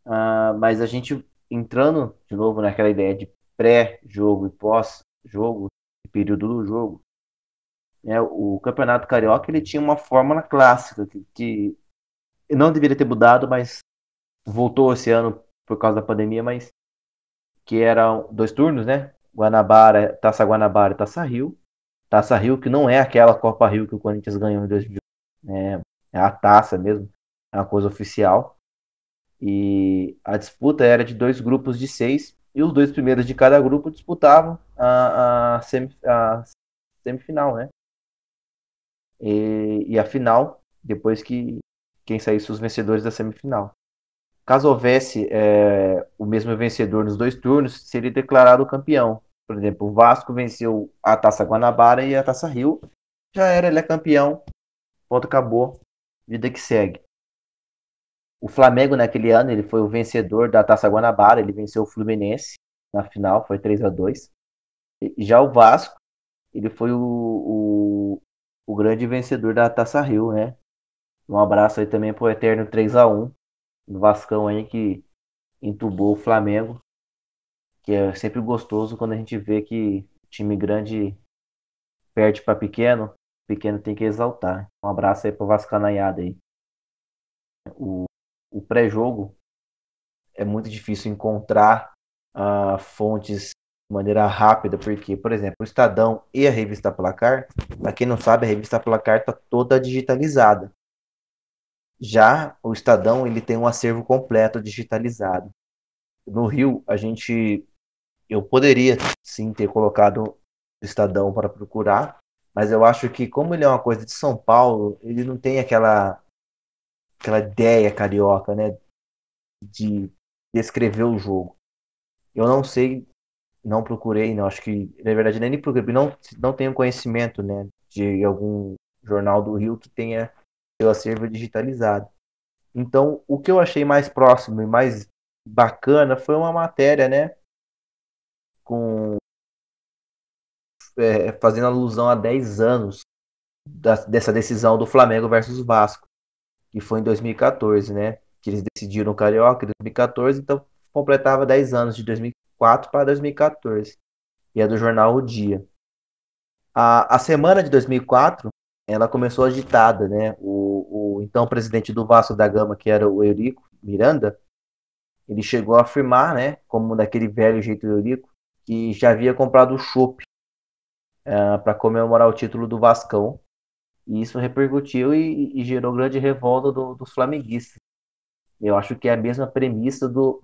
Ah, mas a gente entrando de novo naquela ideia de pré-jogo e pós jogo, período do jogo. É, o Campeonato Carioca ele tinha uma fórmula clássica que, que não deveria ter mudado, mas voltou esse ano por causa da pandemia, mas que eram dois turnos, né? Guanabara, Taça Guanabara e Taça Rio. Taça Rio que não é aquela Copa Rio que o Corinthians ganhou em 2000, é, é a taça mesmo, é uma coisa oficial. E a disputa era de dois grupos de seis e os dois primeiros de cada grupo disputavam a, a, a semifinal, né? E, e, a final, depois que quem saísse os vencedores da semifinal. Caso houvesse é, o mesmo vencedor nos dois turnos, seria declarado campeão. Por exemplo, o Vasco venceu a Taça Guanabara e a Taça Rio, já era ele é campeão ponto acabou, vida que segue. O Flamengo naquele ano ele foi o vencedor da Taça Guanabara, ele venceu o Fluminense na final, foi 3 a 2 e Já o Vasco, ele foi o, o, o grande vencedor da Taça Rio, né? Um abraço aí também pro Eterno 3 a 1 do Vascão aí que entubou o Flamengo, que é sempre gostoso quando a gente vê que time grande perde para pequeno, pequeno tem que exaltar. Um abraço aí pro Vascanaiada aí. O, o pré-jogo é muito difícil encontrar uh, fontes de maneira rápida, porque, por exemplo, o Estadão e a revista Placar, para quem não sabe, a revista Placar está toda digitalizada. Já o Estadão ele tem um acervo completo digitalizado. No Rio, a gente eu poderia sim ter colocado o Estadão para procurar, mas eu acho que como ele é uma coisa de São Paulo, ele não tem aquela aquela ideia carioca, né, de descrever o jogo. Eu não sei, não procurei, não acho que na verdade nem procurei, não não tenho conhecimento, né, de algum jornal do Rio que tenha seu acervo digitalizado. Então, o que eu achei mais próximo e mais bacana foi uma matéria, né, com é, fazendo alusão a 10 anos da, dessa decisão do Flamengo versus Vasco, que foi em 2014, né? Que eles decidiram o Carioca em 2014, então completava 10 anos de 2004 para 2014. E é do jornal O Dia. A, a semana de 2004 ela começou agitada, né? O, o então presidente do Vasco da Gama, que era o Eurico Miranda, ele chegou a afirmar, né, como daquele velho jeito Eurico, que já havia comprado o chopp uh, é, para comemorar o título do Vascão. E isso repercutiu e, e gerou grande revolta do, dos flamenguistas. Eu acho que é a mesma premissa do,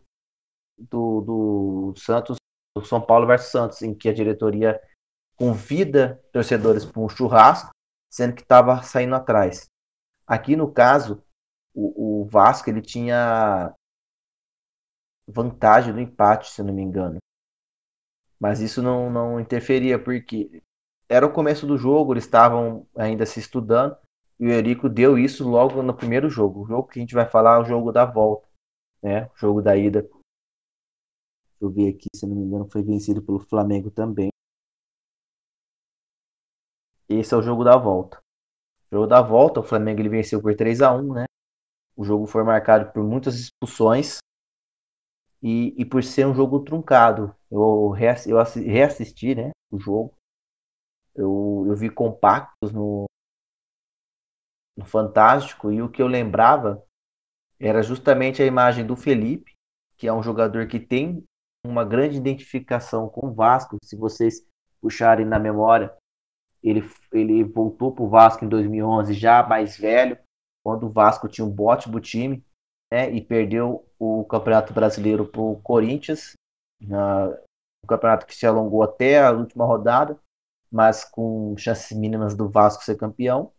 do, do Santos, do São Paulo versus Santos, em que a diretoria convida torcedores para um churrasco sendo que estava saindo atrás. Aqui no caso, o, o, Vasco ele tinha vantagem do empate, se não me engano. Mas isso não, não interferia, porque era o começo do jogo, eles estavam ainda se estudando, e o Eurico deu isso logo no primeiro jogo. O jogo que a gente vai falar é o jogo da volta, né? O jogo da ida. Deixa eu ver aqui, se não me engano, foi vencido pelo Flamengo também. Esse é o jogo da volta. O jogo da volta, o Flamengo ele venceu por 3 a 1 né? O jogo foi marcado por muitas expulsões e, e por ser um jogo truncado. Eu, eu reassisti né, o jogo. Eu, eu vi compactos no, no Fantástico e o que eu lembrava era justamente a imagem do Felipe, que é um jogador que tem uma grande identificação com o Vasco. Se vocês puxarem na memória, ele, ele voltou para o Vasco em 2011 já mais velho, quando o Vasco tinha um ótimo time, né, e perdeu o Campeonato Brasileiro para o Corinthians, na, um campeonato que se alongou até a última rodada, mas com chances mínimas do Vasco ser campeão.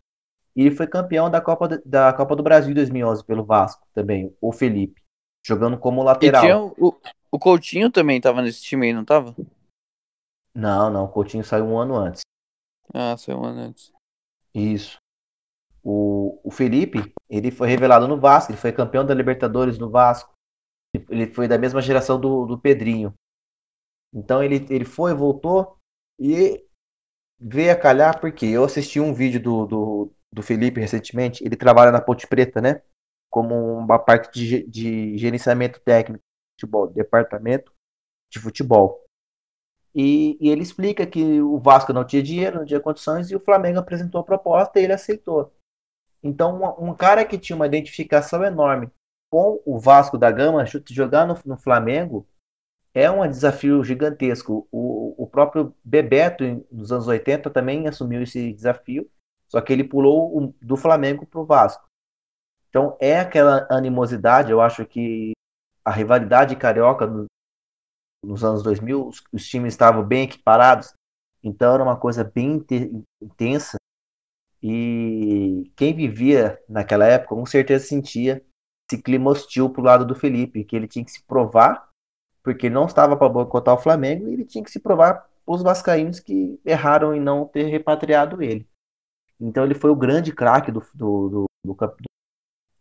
E ele foi campeão da Copa, da Copa do Brasil 2011 pelo Vasco também, o Felipe, jogando como lateral. o, o Coutinho também estava nesse time aí, não estava? Não, não, o Coutinho saiu um ano antes. Ah, saiu um ano antes. Isso. O, o Felipe, ele foi revelado no Vasco, ele foi campeão da Libertadores no Vasco. Ele foi da mesma geração do, do Pedrinho. Então ele, ele foi, voltou e veio a calhar porque eu assisti um vídeo do, do, do Felipe recentemente. Ele trabalha na Ponte Preta, né? Como uma parte de, de gerenciamento técnico de futebol, departamento de futebol. E, e, ele explica que o Vasco não tinha dinheiro, não tinha condições, e o Flamengo apresentou a proposta e ele aceitou. Então, um, um cara que tinha uma identificação enorme com o Vasco da Gama, jogar no, no Flamengo é um desafio gigantesco. O, o próprio Bebeto, nos anos 80, também assumiu esse desafio, só que ele pulou do Flamengo para o Vasco. Então, é aquela animosidade, eu acho que a rivalidade carioca nos anos 2000, os, os times estavam bem equiparados, então era uma coisa bem intensa. E quem vivia naquela época, com certeza sentia esse clima hostil pro lado do Felipe, que ele tinha que se provar, porque não estava para boicotar o Flamengo, e ele tinha que se provar os vascaínos que erraram em não ter repatriado ele. Então ele foi o grande craque do, do, do, do,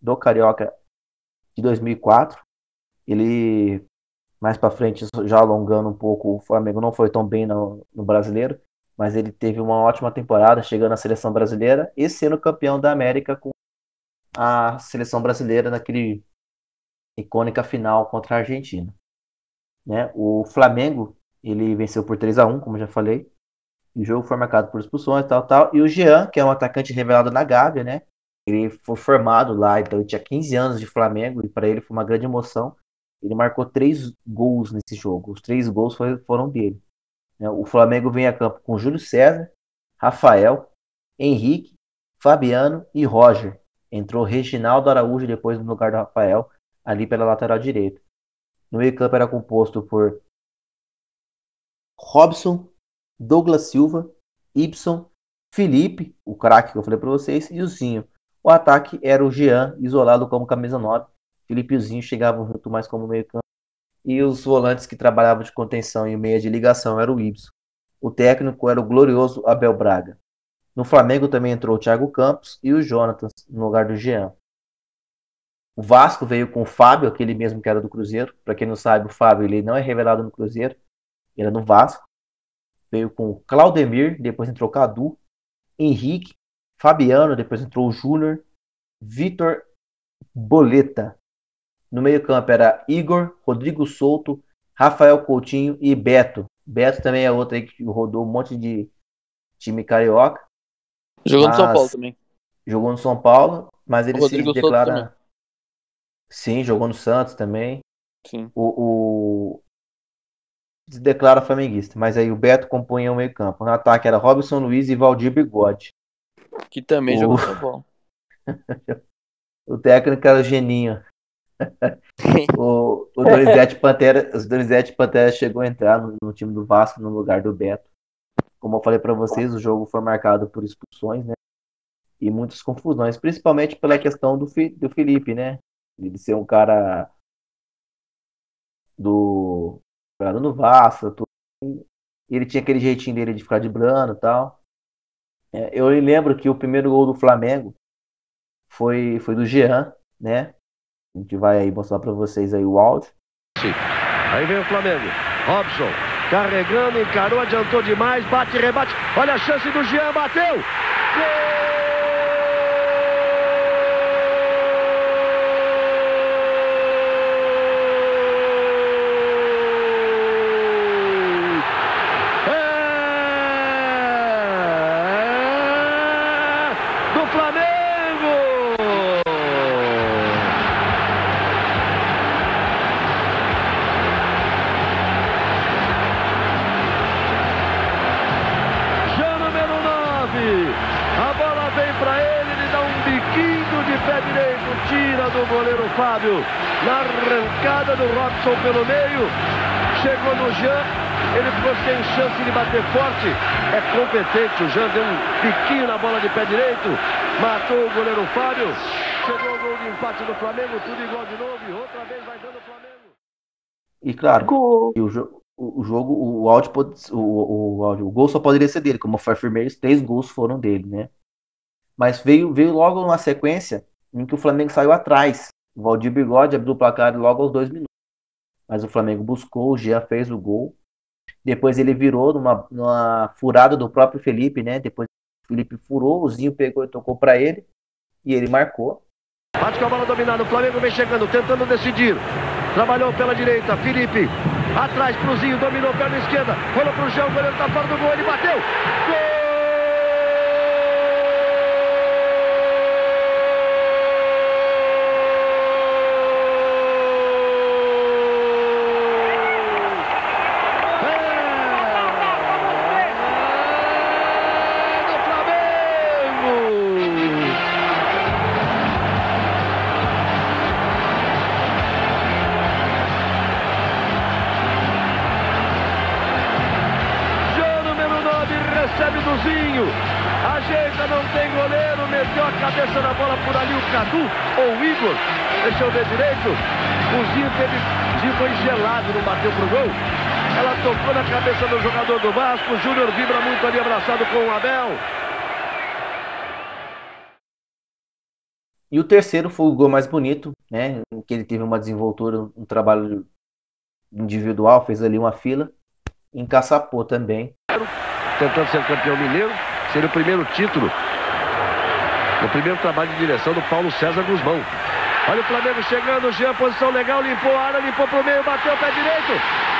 do Carioca de 2004. Ele, mais para frente, já alongando um pouco, o Flamengo não foi tão bem no, no brasileiro, mas ele teve uma ótima temporada, chegando à seleção brasileira e sendo campeão da América com a seleção brasileira naquele icônica final contra a Argentina. Né? O Flamengo ele venceu por 3 a 1 como já falei. O jogo foi marcado por expulsões, tal, tal. E o Jean, que é um atacante revelado na Gávea, né? Ele foi formado lá, então ele tinha 15 anos de Flamengo e para ele foi uma grande emoção. Ele marcou três gols nesse jogo. Os três gols foi, foram dele. Né? O Flamengo vem a campo com Júlio César, Rafael, Henrique, Fabiano e Roger. Entrou Reginaldo Araújo depois no lugar do Rafael, ali pela lateral direita. No meio campo era composto por Robson, Douglas Silva, Ibson, Felipe, o craque que eu falei para vocês, e o Zinho. O ataque era o Jean, isolado como camisa 9. Felipe e o Zinho chegavam junto mais como meio campo. E os volantes que trabalhavam de contenção e meia de ligação era o Ibson. O técnico era o glorioso Abel Braga. No Flamengo também entrou o Thiago Campos e o Jonathan no lugar do Jean. O Vasco veio com o Fábio, aquele mesmo que era do Cruzeiro. Para quem não sabe, o Fábio ele não é revelado no Cruzeiro, ele é no Vasco. Veio com Claudemir, depois entrou Cadu, Henrique, Fabiano, depois entrou o Júnior, Vitor Boleta. No meio-campo era Igor, Rodrigo Souto, Rafael Coutinho e Beto. Beto também é outro aí que rodou um monte de time carioca. Jogou no São Paulo também. Jogou no São Paulo, mas ele se declara. Sim, jogou no Santos também. Sim. O, o... Se declara flamenguista, mas aí o Beto compunha o meio-campo. No ataque era Robson Luiz e Valdir Bigode. Que também O- jogou São Paulo. O técnico era o Geninho. *laughs* o, o Donizete Pantera, os Donizete Pantera chegou a entrar no, no time do Vasco no lugar do Beto. Como eu falei para vocês, o jogo foi marcado por expulsões, né? E muitas confusões, principalmente pela questão do, do Felipe, né? Ele ser um cara do jogado no Vasco, tudo. E ele tinha aquele jeitinho dele de ficar driblando e tal. É, eu lembro que o primeiro gol do Flamengo foi, foi do Jean, né? A gente vai aí mostrar para vocês aí o áudio. Aí vem o Flamengo. Robson carregando, encarou, adiantou demais, bate, rebate. Olha a chance do Jean, bateu! Gol! Chance de bater forte. É competente, o Jean deu um biquinho na bola de pé direito, matou o goleiro Fábio. Chegou o gol de empate do Flamengo, tudo igual de novo, e outra vez vai dando o Flamengo. E claro, Gol. e o, jo o jogo, o áudio, pode- o, o, áudio- o gol só poderia ser dele, como foi firmeza, três gols foram dele, né? Mas veio, veio logo uma sequência em que o Flamengo saiu atrás. O Valdir Bigode abriu o placar logo aos dois minutos. Mas o Flamengo buscou, o Jean fez o gol. Depois ele virou numa, numa furada do próprio Felipe, né? Depois o Felipe furou, o Zinho pegou e tocou para ele. E ele marcou. Bate com a bola dominada, o Flamengo vem chegando, tentando decidir. Trabalhou pela direita, Felipe. Atrás pro Zinho, dominou perna esquerda. Rolou pro Jean, o goleiro tá fora do gol, ele bateu. Gol! Abraçado com o Abel. E o terceiro foi o gol mais bonito, né? Em que ele teve uma desenvoltura, um trabalho individual, fez ali uma fila. Encaçapou também. Tentando ser campeão mineiro, seria o primeiro título. O primeiro trabalho de direção do Paulo César Guzmão. Olha o Flamengo chegando, Jean, posição legal, limpou a área, limpou pro meio, bateu o pé direito.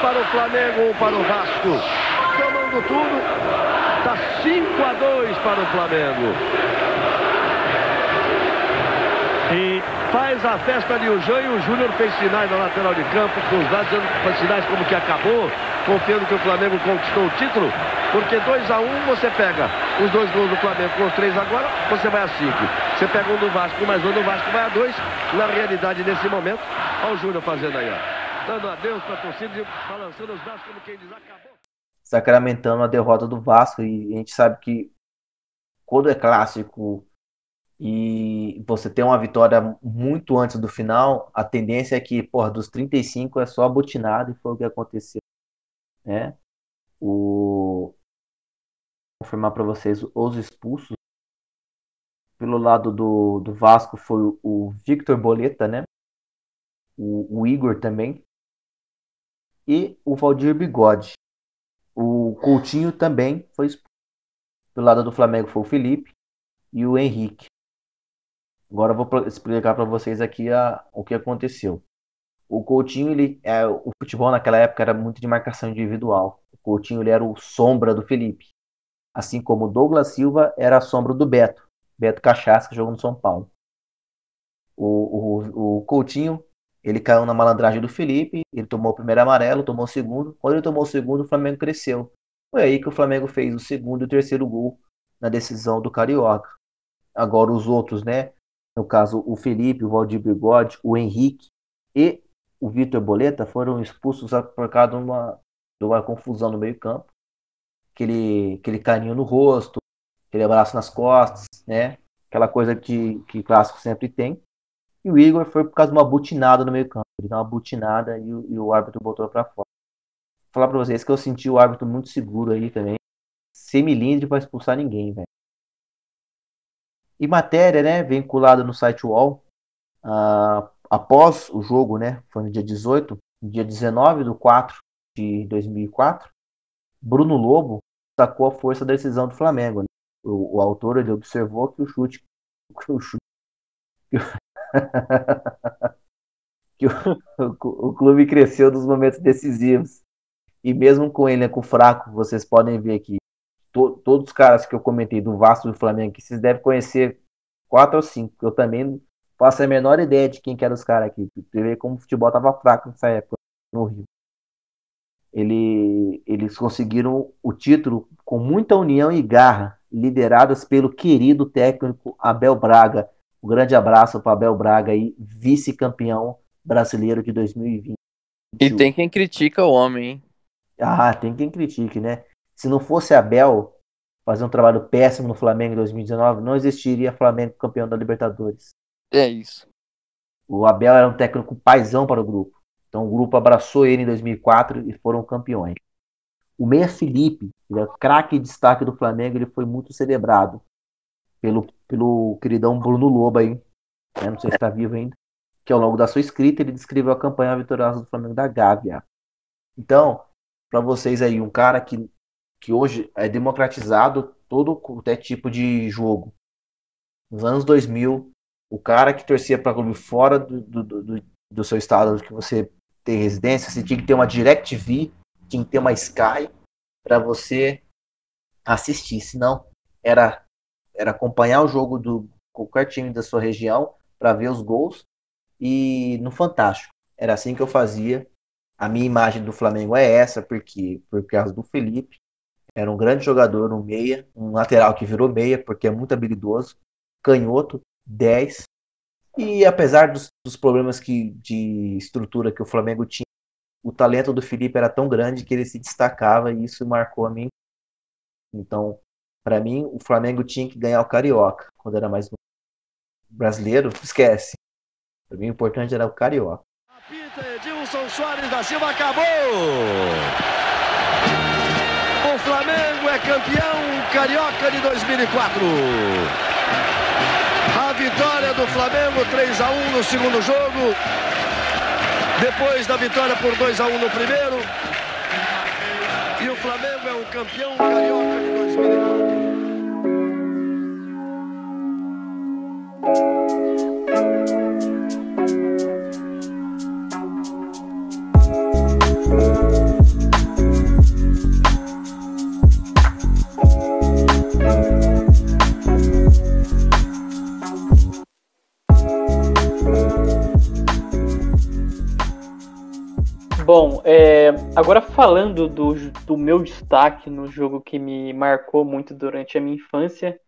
Para o Flamengo, um para o Vasco. Tomando tudo. Tá 5 a 2 para o Flamengo. E faz a festa o Jean e o Júnior fez sinais na lateral de campo, com os dados dando faz sinais como que acabou, confiando que o Flamengo conquistou o título, porque 2 a 1 um, você pega os dois gols do Flamengo com os três agora, você vai a 5. Você pega um do Vasco, mais um do Vasco vai a 2. Na realidade, nesse momento, olha o Júnior fazendo aí, ó. Dando adeus para a torcida e balançando os braços como quem diz, acabou. Sacramentando a derrota do Vasco. E a gente sabe que quando é clássico e você tem uma vitória muito antes do final, a tendência é que, porra, dos 35 é só abotinado e foi o que aconteceu, né? O Vou confirmar para vocês os expulsos. Pelo lado do, do Vasco foi o- Victor Boleta, né? O, o Igor também. E o Valdir Bigode. O Coutinho também foi expulso. Pelo lado do Flamengo foi o Felipe e o Henrique. Agora eu vou explicar para vocês aqui a, o que aconteceu. O Coutinho, ele, é, o futebol naquela época era muito de marcação individual. O Coutinho ele era o sombra do Felipe. Assim como o Douglas Silva era a sombra do Beto. Beto Cachaça, que jogou no São Paulo. O, o, o Coutinho, ele caiu na malandragem do Felipe, ele tomou o primeiro amarelo, tomou o segundo. Quando ele tomou o segundo, o Flamengo cresceu. Foi aí que o Flamengo fez o segundo e o terceiro gol na decisão do Carioca. Agora os outros, né? No caso, o Felipe, o Valdir Bigode, o Henrique e o Vitor Boleta foram expulsos por causa de uma, de uma confusão no meio-campo. Aquele, aquele carinho no rosto, aquele abraço nas costas, né? Aquela coisa que, que clássico sempre tem. E o Igor foi por causa de uma butinada no meio-campo. Ele deu uma butinada e o, e o árbitro botou para fora. Vou falar para vocês que eu senti o árbitro muito seguro aí também. Semilindre para expulsar ninguém, velho. E matéria, né, vinculada no site UOL, ah, após o jogo, né, foi no dia 18, no dia 19 de 4 de 2004, Bruno Lobo sacou a força da decisão do Flamengo. né? O, o autor ele observou que o chute, *laughs* que o chute *laughs* que o, o, o clube cresceu nos momentos decisivos. E mesmo com ele com fraco, vocês podem ver aqui to, todos os caras que eu comentei do Vasco do Flamengo, que vocês devem conhecer quatro ou cinco. Eu também faço a menor ideia de quem que eram os caras aqui. Você vê como o futebol tava fraco nessa época no Rio. Ele, eles conseguiram o título com muita união e garra, lideradas pelo querido técnico Abel Braga. Um grande abraço para Abel Braga aí, vice-campeão brasileiro de 2020. E tem quem critica o homem, hein? Ah, tem quem critique, né? Se não fosse Abel fazer um trabalho péssimo no Flamengo em 2019, não existiria Flamengo campeão da Libertadores. É isso. O Abel era um técnico paizão para o grupo. Então o grupo abraçou ele em 2004 e foram campeões. O Meia Felipe, ele é craque e destaque do Flamengo, ele foi muito celebrado pelo, pelo queridão Bruno Lobo aí, né? não sei se está vivo ainda, que ao longo da sua escrita ele descreveu a campanha vitoriosa do Flamengo da Gávea. Então, para vocês aí, um cara que, que hoje é democratizado todo qualquer tipo de jogo. Nos anos 2000, o cara que torcia para clube fora do, do, do, do seu estado que você tem residência, você tinha que ter uma DirecTV, tinha que ter uma Sky para você assistir, senão era era acompanhar o jogo do qualquer time da sua região para ver os gols e no Fantástico. Era assim que eu fazia. A minha imagem do Flamengo é essa, porque por causa do Felipe. Era um grande jogador, um meia, um lateral que virou meia, porque é muito habilidoso, canhoto, 10. E apesar dos, dos problemas que, de estrutura que o Flamengo tinha, o talento do Felipe era tão grande que ele se destacava e isso marcou a mim. Então, para mim, o Flamengo tinha que ganhar o Carioca quando era mais brasileiro. Esquece. Para mim, o importante era o Carioca. Apita Edilson Soares da Silva acabou! O Flamengo é campeão carioca de 2004. A vitória do Flamengo 3 a 1 no segundo jogo. Depois da vitória por 2 a 1 no primeiro. E o Flamengo é o campeão carioca de 2004. Bom, é, agora falando do, do meu destaque no jogo que me marcou muito durante a minha infância,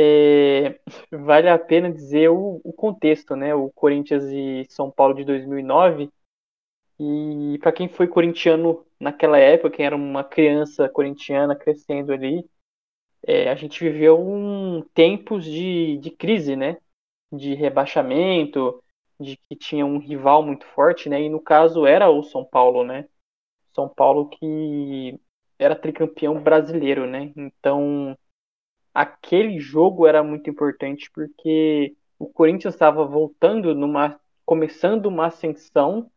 é, *laughs* vale a pena dizer o, o, contexto, né? O Corinthians e São Paulo de 2009. E para quem foi corintiano naquela época, quem era uma criança corintiana crescendo ali, é, a gente viveu um, tempos de, de crise, né? De rebaixamento, de que tinha um rival muito forte, né? E no caso era o São Paulo, né? São Paulo que era tricampeão brasileiro, né? Então aquele jogo era muito importante porque o Corinthians estava voltando numa começando uma ascensão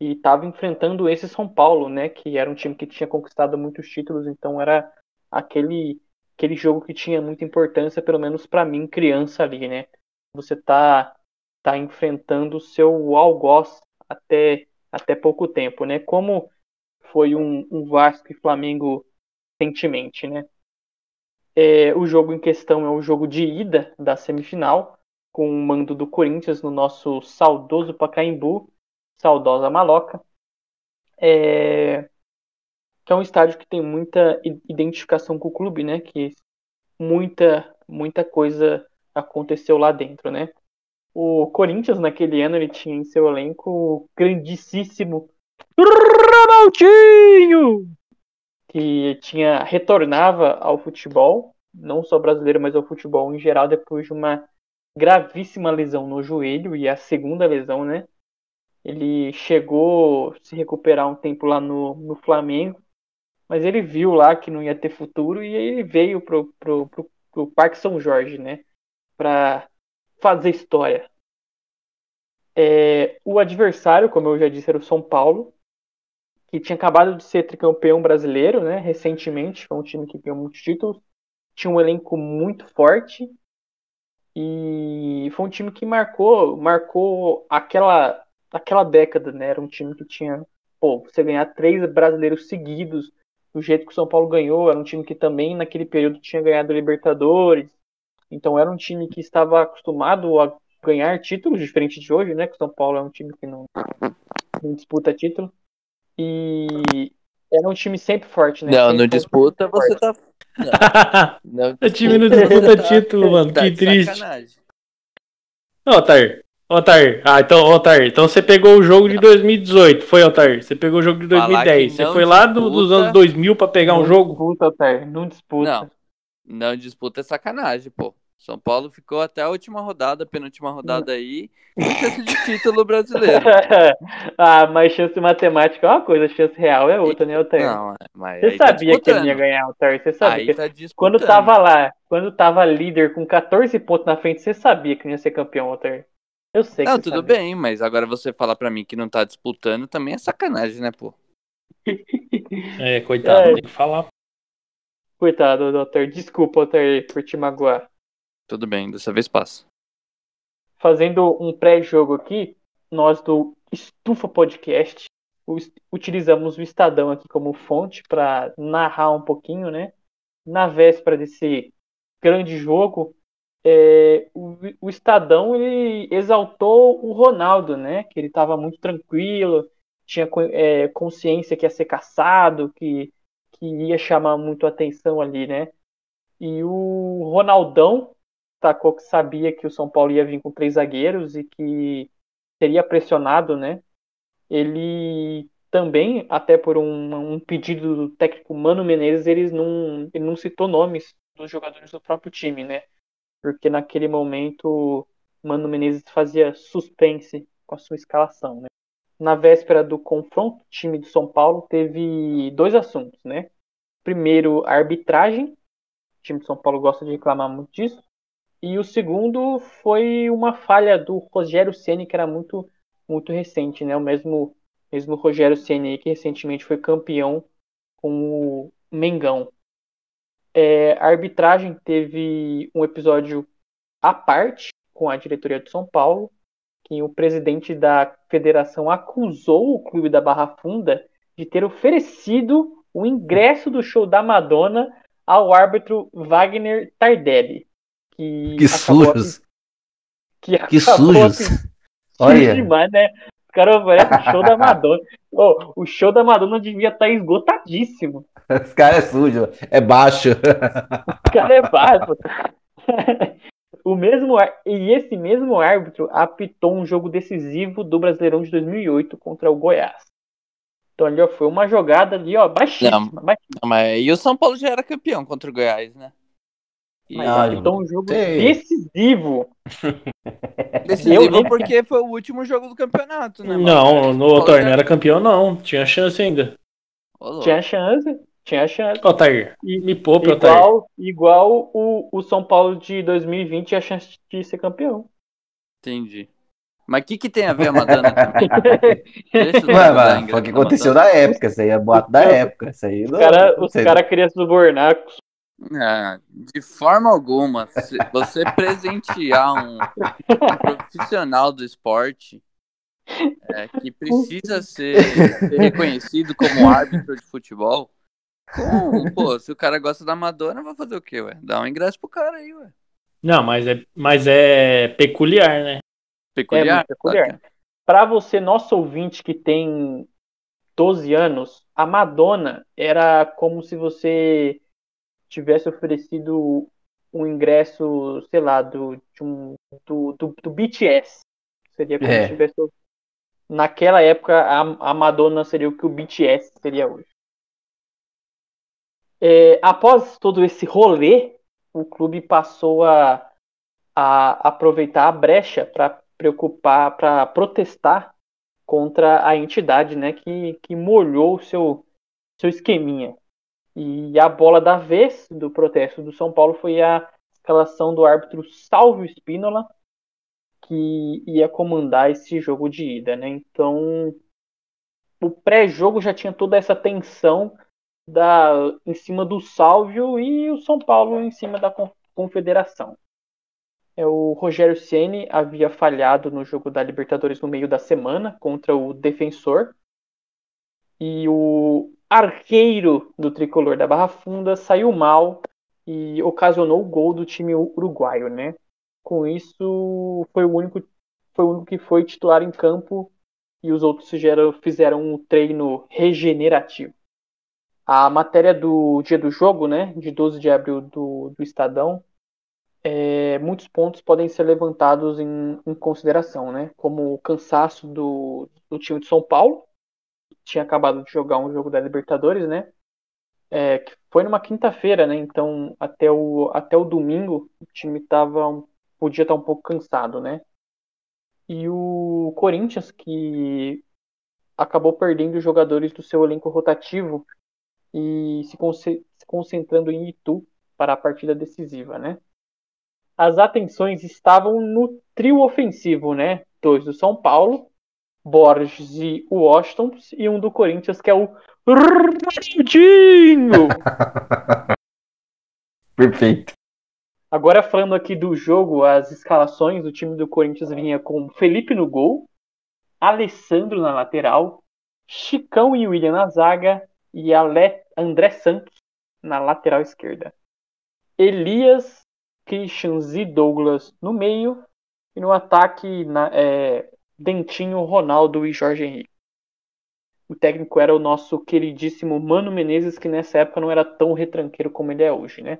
e estava enfrentando esse São Paulo, né? Que era um time que tinha conquistado muitos títulos, então era aquele aquele jogo que tinha muita importância, pelo menos para mim, criança ali, né? Você tá está enfrentando o seu algoz até, até pouco tempo, né? Como foi um, um Vasco e Flamengo recentemente, né? É, o jogo em questão é o jogo de ida da semifinal, com o mando do Corinthians no nosso saudoso Pacaembu, saudosa Maloca, é, que é um estádio que tem muita identificação com o clube, né? Que muita, muita coisa aconteceu lá dentro, né? O Corinthians, naquele ano, ele tinha em seu elenco o grandíssimo Ronaldinho, que tinha retornava ao futebol, não só brasileiro, mas ao futebol em geral, depois de uma gravíssima lesão no joelho, e a segunda lesão, né? Ele chegou a se recuperar um tempo lá no, no Flamengo, mas ele viu lá que não ia ter futuro e aí ele veio pro, pro, pro, pro Parque São Jorge, né? Para fazer história. É, o adversário, como eu já disse, era o São Paulo, que tinha acabado de ser tricampeão brasileiro, né? Recentemente, foi um time que ganhou muitos títulos, tinha um elenco muito forte e foi um time que marcou, marcou aquela aquela década, né? Era um time que tinha, pô, você ganhar três brasileiros seguidos do jeito que o São Paulo ganhou, era um time que também naquele período tinha ganhado Libertadores, então era um time que estava acostumado a ganhar títulos, diferente de hoje, né? Que o São Paulo é um time que não, não disputa título. E era um time sempre forte, né? Não, sempre não disputa, você tá. *laughs* Não, não o time não disputa título, *laughs* mano. tá que triste. sacanagem. Ô, Otar. Otar. Ah, então, Otar. Então você pegou o jogo de 2018. Foi, Otar. Você pegou o jogo de Falar 2010. que Você foi lá do- dos anos 2000 pra pegar um não jogo? disputa, Otário, não disputa. Não, não disputa é sacanagem, pô. São Paulo ficou até a última rodada, penúltima rodada aí, com *laughs* chance de título brasileiro. *laughs* ah, mas chance matemática é uma coisa, chance real é outra, né, Otário? Não, mas Você aí tá sabia que ele ia ganhar, Otário. Você sabia. Aí tá disputando. Quando tava lá, quando tava líder com 14 pontos na frente, você sabia que não ia ser campeão, Otário. Eu sei que Não, você tudo sabia. bem, mas agora você falar pra mim que não tá disputando também é sacanagem, né, pô? É, coitado, É. tem que falar. Coitado do Otário. Desculpa, Otário, por te magoar. Tudo bem, dessa vez passa. fazendo um pré-jogo aqui, nós do Estufa Podcast utilizamos o Estadão aqui como fonte para narrar um pouquinho, né? Na véspera desse grande jogo é, o, o, Estadão ele exaltou o Ronaldo, né? Que ele estava muito tranquilo, tinha é, consciência que ia ser caçado, que, que ia chamar muito atenção ali, né? E o Ronaldão destacou que sabia que o São Paulo ia vir com três zagueiros e que seria pressionado, né? Ele também, até por um, um pedido do técnico Mano Menezes, eles não, ele não citou nomes dos jogadores do próprio time, né? Porque naquele momento Mano Menezes fazia suspense com a sua escalação, né? Na véspera do confronto, o time do São Paulo teve dois assuntos, né? Primeiro, a arbitragem. O time do São Paulo gosta de reclamar muito disso. E o segundo foi uma falha do Rogério Ceni que era muito muito recente, né? O mesmo mesmo Rogério Ceni que recentemente foi campeão com o Mengão. É, a arbitragem teve um episódio à parte com a diretoria de São Paulo, que o presidente da federação acusou o clube da Barra Funda de ter oferecido o ingresso do show da Madonna ao árbitro Wagner Tardelli. Que, que sujos! Que, que sujos! Assim, *laughs* Olha! Demais, né? O cara oferece o show da Madonna. Oh, o show da Madonna devia estar tá esgotadíssimo. Esse cara é sujo, é baixo. *laughs* O cara é baixo. o mesmo e esse mesmo árbitro apitou um jogo decisivo do Brasileirão de 2008 contra o Goiás. Então ali ó, foi uma jogada ali, ó, baixíssima. Não, baixíssima. Não, mas e o São Paulo já era campeão contra o Goiás, né? Mas ah, apitou um jogo decisivo. *laughs* Decisivo porque foi o último jogo do campeonato, né? Não, no torneio era campeão não, tinha chance ainda. Tinha chance. Tinha chance. Otair, me poupe, igual, Otair. Igual o, o São Paulo de 2020 tinha chance de ser campeão. Entendi. Mas o que, que tem a ver a Madonna também? Ué, foi o que aconteceu na época, isso aí é boato da época. Isso aí não, cara, os caras queriam subornar. Ah, de forma alguma. Se você *laughs* presentear um, um profissional do esporte é, que precisa ser, ser reconhecido como árbitro de futebol, como? Pô, se o cara gosta da Madonna, vai fazer o quê, ué? Dá um ingresso pro cara aí, ué. Não, mas é, mas é peculiar, né? Peculiar? É peculiar. Pra você, nosso ouvinte que tem 12 anos, a Madonna era como se você tivesse oferecido um ingresso, sei lá, do, um, do, do, do, BTS. Seria como é. se tivesse. Naquela época, a, a Madonna seria o que o BTS seria hoje. É, após todo esse rolê, o clube passou a, a aproveitar a brecha para preocupar, para protestar contra a entidade, né, que, que molhou o seu, seu esqueminha. E a bola da vez do protesto do São Paulo foi a escalação do árbitro Salvio Spínola, que ia comandar esse jogo de ida, né? Então, o pré-jogo já tinha toda essa tensão da, em cima do Sálvio e o São Paulo em cima da Confederação. É, o Rogério Ceni havia falhado no jogo da Libertadores no meio da semana contra o Defensor. E o arqueiro do tricolor da Barra Funda saiu mal e ocasionou o gol do time uruguaio, né? Com isso, foi o único, foi o único que foi titular em campo e os outros fizeram, fizeram um treino regenerativo. A matéria do dia do jogo, né, de 12 de abril do, do Estadão, é, muitos pontos podem ser levantados em, em, consideração, né, como o cansaço do, do time de São Paulo, tinha acabado de jogar um jogo da Libertadores, né, é, que foi numa quinta-feira, né, então até o, até o domingo o time tava, podia estar um pouco cansado, né, e o Corinthians, que acabou perdendo jogadores do seu elenco rotativo e se, se concentrando em Itu para a partida decisiva, né? As atenções estavam no trio ofensivo, né? Dois do São Paulo, Borges e Washington, e um do Corinthians, que é o Ronaldinho! *laughs* Perfeito. Agora falando aqui do jogo, as escalações do time do Corinthians vinha com Felipe no gol, Alessandro na lateral, Chicão e William na zaga, e Ale... André Santos na lateral esquerda. Elias Christian Z. Douglas no meio. E no ataque, na, é, Dentinho, Ronaldo e Jorge Henrique. O técnico era o nosso queridíssimo Mano Menezes, que nessa época não era tão retranqueiro como ele é hoje, né?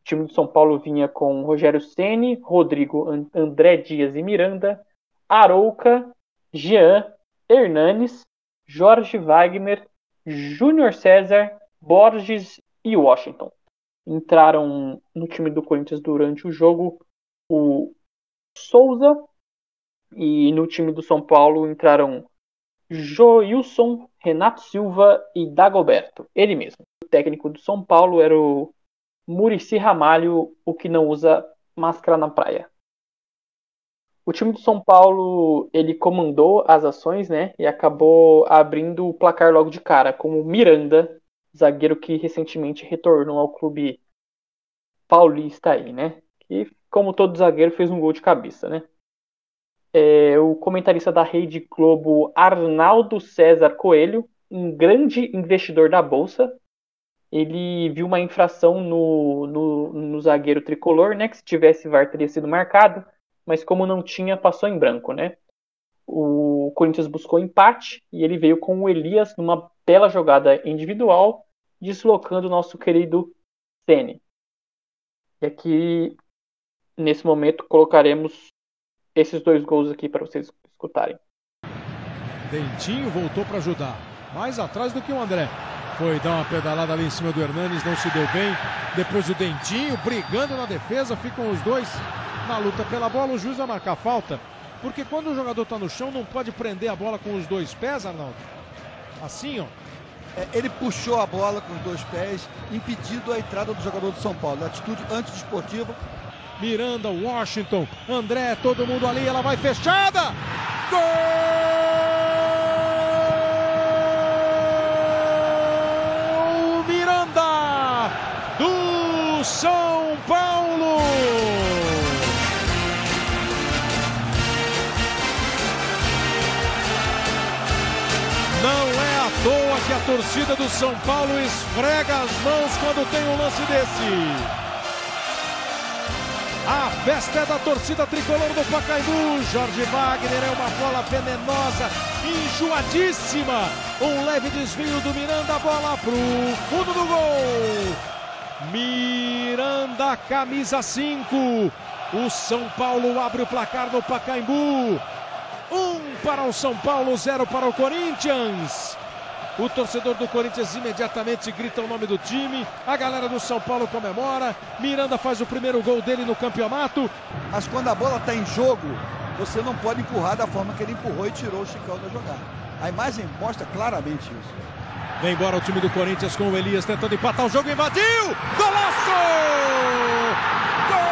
O time do São Paulo vinha com Rogério Ceni, Rodrigo André Dias e Miranda, Arouca, Jean, Hernanes, Jorge Wagner, Júnior César, Borges e Washington. Entraram no time do Corinthians durante o jogo o Souza e no time do São Paulo entraram Joilson, Renato Silva e Dagoberto, ele mesmo. O técnico do São Paulo era o Murici Ramalho, o que não usa máscara na praia. O time do São Paulo, ele comandou as ações, né, e acabou abrindo o placar logo de cara, com o Miranda, zagueiro que recentemente retornou ao clube paulista aí, né, que, como todo zagueiro, fez um gol de cabeça, né. É, o comentarista da Rede Globo, Arnaldo César Coelho, um grande investidor da Bolsa, ele viu uma infração no, no, no zagueiro tricolor, né, que se tivesse VAR teria sido marcado, mas como não tinha, passou em branco, né? O Corinthians buscou empate e ele veio com o Elias numa bela jogada individual, deslocando o nosso querido Sene. E aqui, nesse momento, colocaremos esses dois gols aqui para vocês escutarem. Dentinho voltou para ajudar, mais atrás do que o André. Foi dar uma pedalada ali em cima do Hernanes, não se deu bem. Depois o Dentinho brigando na defesa, ficam os dois na luta pela bola. O juiz vai marcar falta, porque quando o jogador está no chão, não pode prender a bola com os dois pés, Arnaldo. Assim, ó. É, ele puxou a bola com os dois pés, impedindo a entrada do jogador do São Paulo. Atitude antidesportiva. Miranda, Washington, André, todo mundo ali, ela vai fechada. Gol! Miranda do São Paulo. Não é à toa que a torcida do São Paulo esfrega as mãos quando tem um lance desse. A festa é da torcida tricolor do Pacaembu. Jorge Wagner é uma bola venenosa, enjoadíssima. Um leve desvio do Miranda, bola pro fundo do gol. Miranda, camisa 5. O São Paulo abre o placar no Pacaembu. Um para o São Paulo, zero para o Corinthians. O torcedor do Corinthians imediatamente grita o nome do time. A galera do São Paulo comemora. Miranda faz o primeiro gol dele no campeonato. Mas quando a bola está em jogo, você não pode empurrar da forma que ele empurrou e tirou o Chicão da jogada. A imagem mostra claramente isso. Vem embora o time do Corinthians com o Elias tentando empatar o jogo. Invadiu! Golaço! Gol!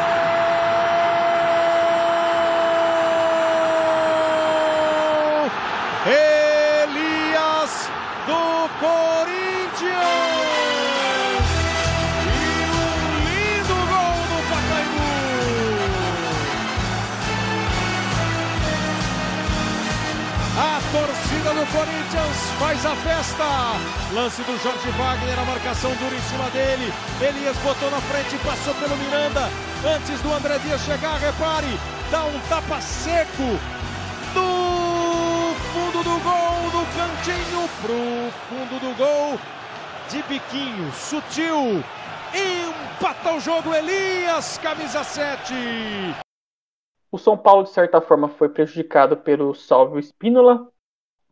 Corinthians faz a festa. Lance do Jorge Wagner, a marcação dura em cima dele. Elias botou na frente, passou pelo Miranda. Antes do André Dias chegar, repare, dá um tapa seco do fundo do gol, do cantinho pro fundo do gol. De biquinho, sutil. Empata o jogo, Elias, camisa 7. O São Paulo, de certa forma, foi prejudicado pelo Salvio Espínola,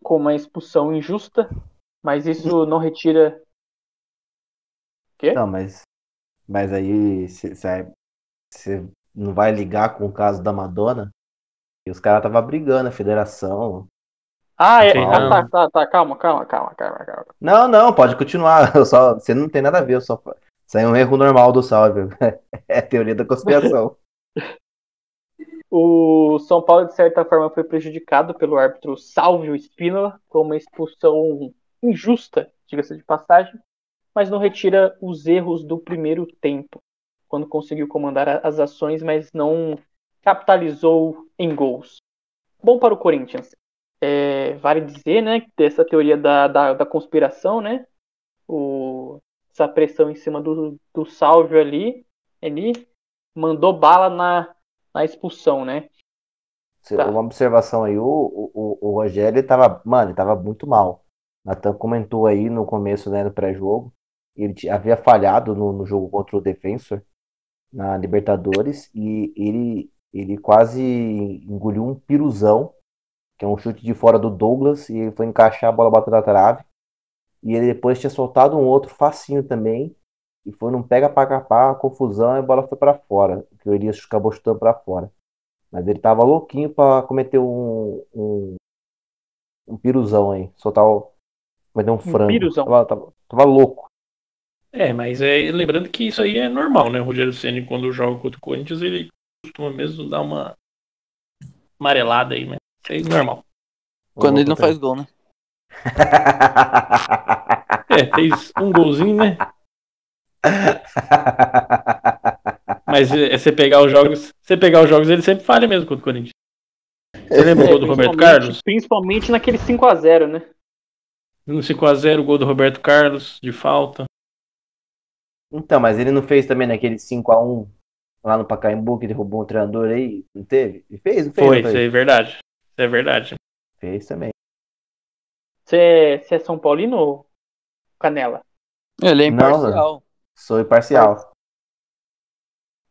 com uma expulsão injusta, mas isso não retira. Quê? Não, mas, mas aí você não vai ligar com o caso da Madonna? E os caras estavam brigando, a federação. Ah, é. Ah, tá, tá, tá, calma, calma, calma, calma, calma. Não, não, pode continuar. *laughs* Eu só, você não tem nada a ver, só. Isso aí é um erro normal do salve. *laughs* É teoria da conspiração. O São Paulo, de certa forma, foi prejudicado pelo árbitro Salvio Spínola com uma expulsão injusta, diga-se de passagem, mas não retira os erros do primeiro tempo, quando conseguiu comandar as ações, mas não capitalizou em gols. Bom para o Corinthians. É, vale dizer, né, dessa teoria da, da, da conspiração, né, o, essa pressão em cima do, do Salvio ali, ali mandou bala na, na expulsão, né? Tá. Uma observação aí, o, o, o Rogério tava, mano, ele tava muito mal. Natan comentou aí no começo, né, no pré-jogo, ele havia falhado no, no, jogo contra o Defensor na Libertadores e ele, ele quase engoliu um piruzão, que é um chute de fora do Douglas, e foi encaixar a bola bateu na trave. E ele depois tinha soltado um outro facinho também, e foi num pega para capar, confusão, e a bola foi para fora, que o Elias acabou chutando para fora. Mas ele tava louquinho para cometer um, um, um piruzão aí, soltar o. Cometer um frango. piruzão. Tava, tava, tava louco. É, mas é, lembrando que isso aí é normal, né? O Rogério Senna, quando joga contra o Corinthians, ele costuma mesmo dar uma amarelada aí, né? Isso aí é normal. Quando ele não faz gol, né? *laughs* é, fez um golzinho, né? Mas é, você pegar os jogos, você pegar os jogos, ele sempre falha mesmo contra o Corinthians. Você lembra o gol do Roberto Carlos? Principalmente naquele 5x0, né? No 5x0, o gol do Roberto Carlos, de falta. Então, mas ele não fez também naquele 5x1 lá no Pacaembu, que derrubou um treinador aí? Não teve? Ele fez? Não fez Foi, isso é verdade. Isso é verdade. Fez também. Você, você é São Paulino ou Canela? Ele é imparcial. Sou imparcial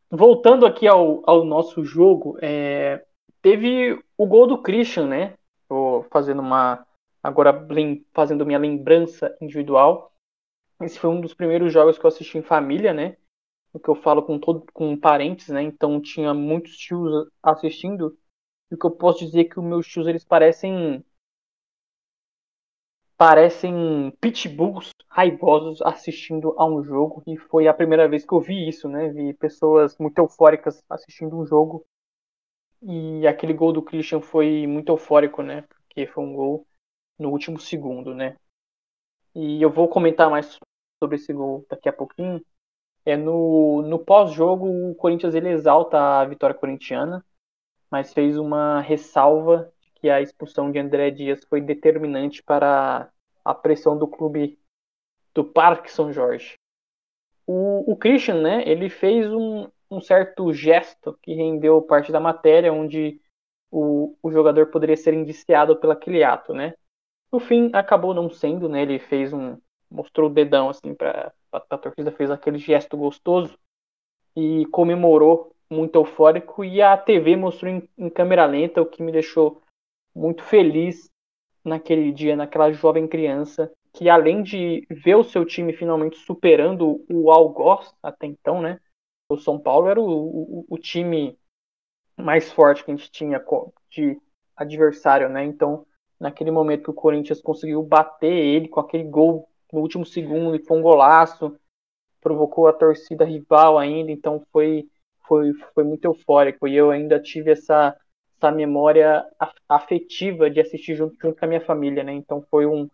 voltando aqui ao, ao nosso jogo, é, teve o gol do Christian, né? Tô fazendo uma. Agora fazendo minha lembrança individual. Esse foi um dos primeiros jogos que eu assisti em família, né? O que eu falo com todo, com parentes, né? Então tinha muitos tios assistindo. E o que eu posso dizer é que os meus tios eles parecem parecem pitbulls raivosos assistindo a um jogo e foi a primeira vez que eu vi isso, né? Vi pessoas muito eufóricas assistindo um jogo e aquele gol do Christian foi muito eufórico, né? Porque foi um gol no último segundo, né? E eu vou comentar mais sobre esse gol daqui a pouquinho. É no, no pós-jogo o Corinthians ele exalta a vitória corintiana, mas fez uma ressalva que a expulsão de André Dias foi determinante para a pressão do clube do Parque São Jorge. O, o Christian, né, ele fez um, um certo gesto que rendeu parte da matéria, onde o, o jogador poderia ser indiciado pelo aquele ato, né? No fim, acabou não sendo, né? Ele fez um. mostrou o dedão assim para a torcida, fez aquele gesto gostoso e comemorou muito eufórico. E a TV mostrou em, em câmera lenta, o que me deixou muito feliz naquele dia, naquela jovem criança, que além de ver o seu time finalmente superando o Algoz até então, né? O São Paulo era o, o, o time mais forte que a gente tinha de adversário, né? Então, naquele momento que o Corinthians conseguiu bater ele com aquele gol no último segundo e foi um golaço, provocou a torcida rival ainda, então foi foi, foi muito eufórico e eu ainda tive essa essa memória afetiva de assistir junto, junto com a minha família, né? Então foi um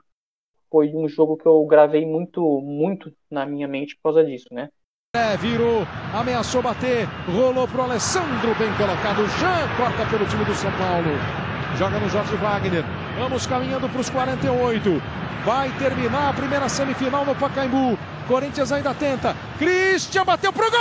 foi um jogo que eu gravei muito muito na minha mente por causa disso, né? É, virou, ameaçou bater, rolou pro Alessandro, bem colocado, já corta pelo time do São Paulo. Joga no Jorge Wagner. Vamos caminhando para os 48. Vai terminar a primeira semifinal no Pacaembu. Corinthians ainda tenta. Christian bateu pro! Gol!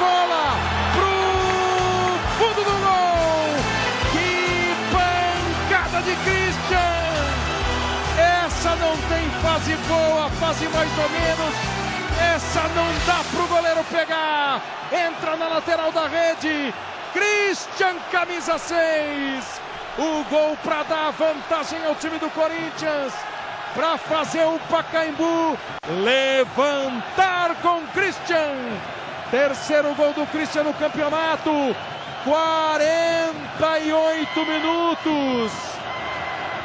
Bola, pro fundo do gol. Que pancada de Christian! Essa não tem fase boa, fase mais ou menos. Essa não dá pro goleiro pegar. Entra na lateral da rede. Christian, camisa 6. O gol para dar vantagem ao time do Corinthians. Para fazer o Pacaembu levantar com Christian. Terceiro gol do Christian no campeonato. 48 minutos.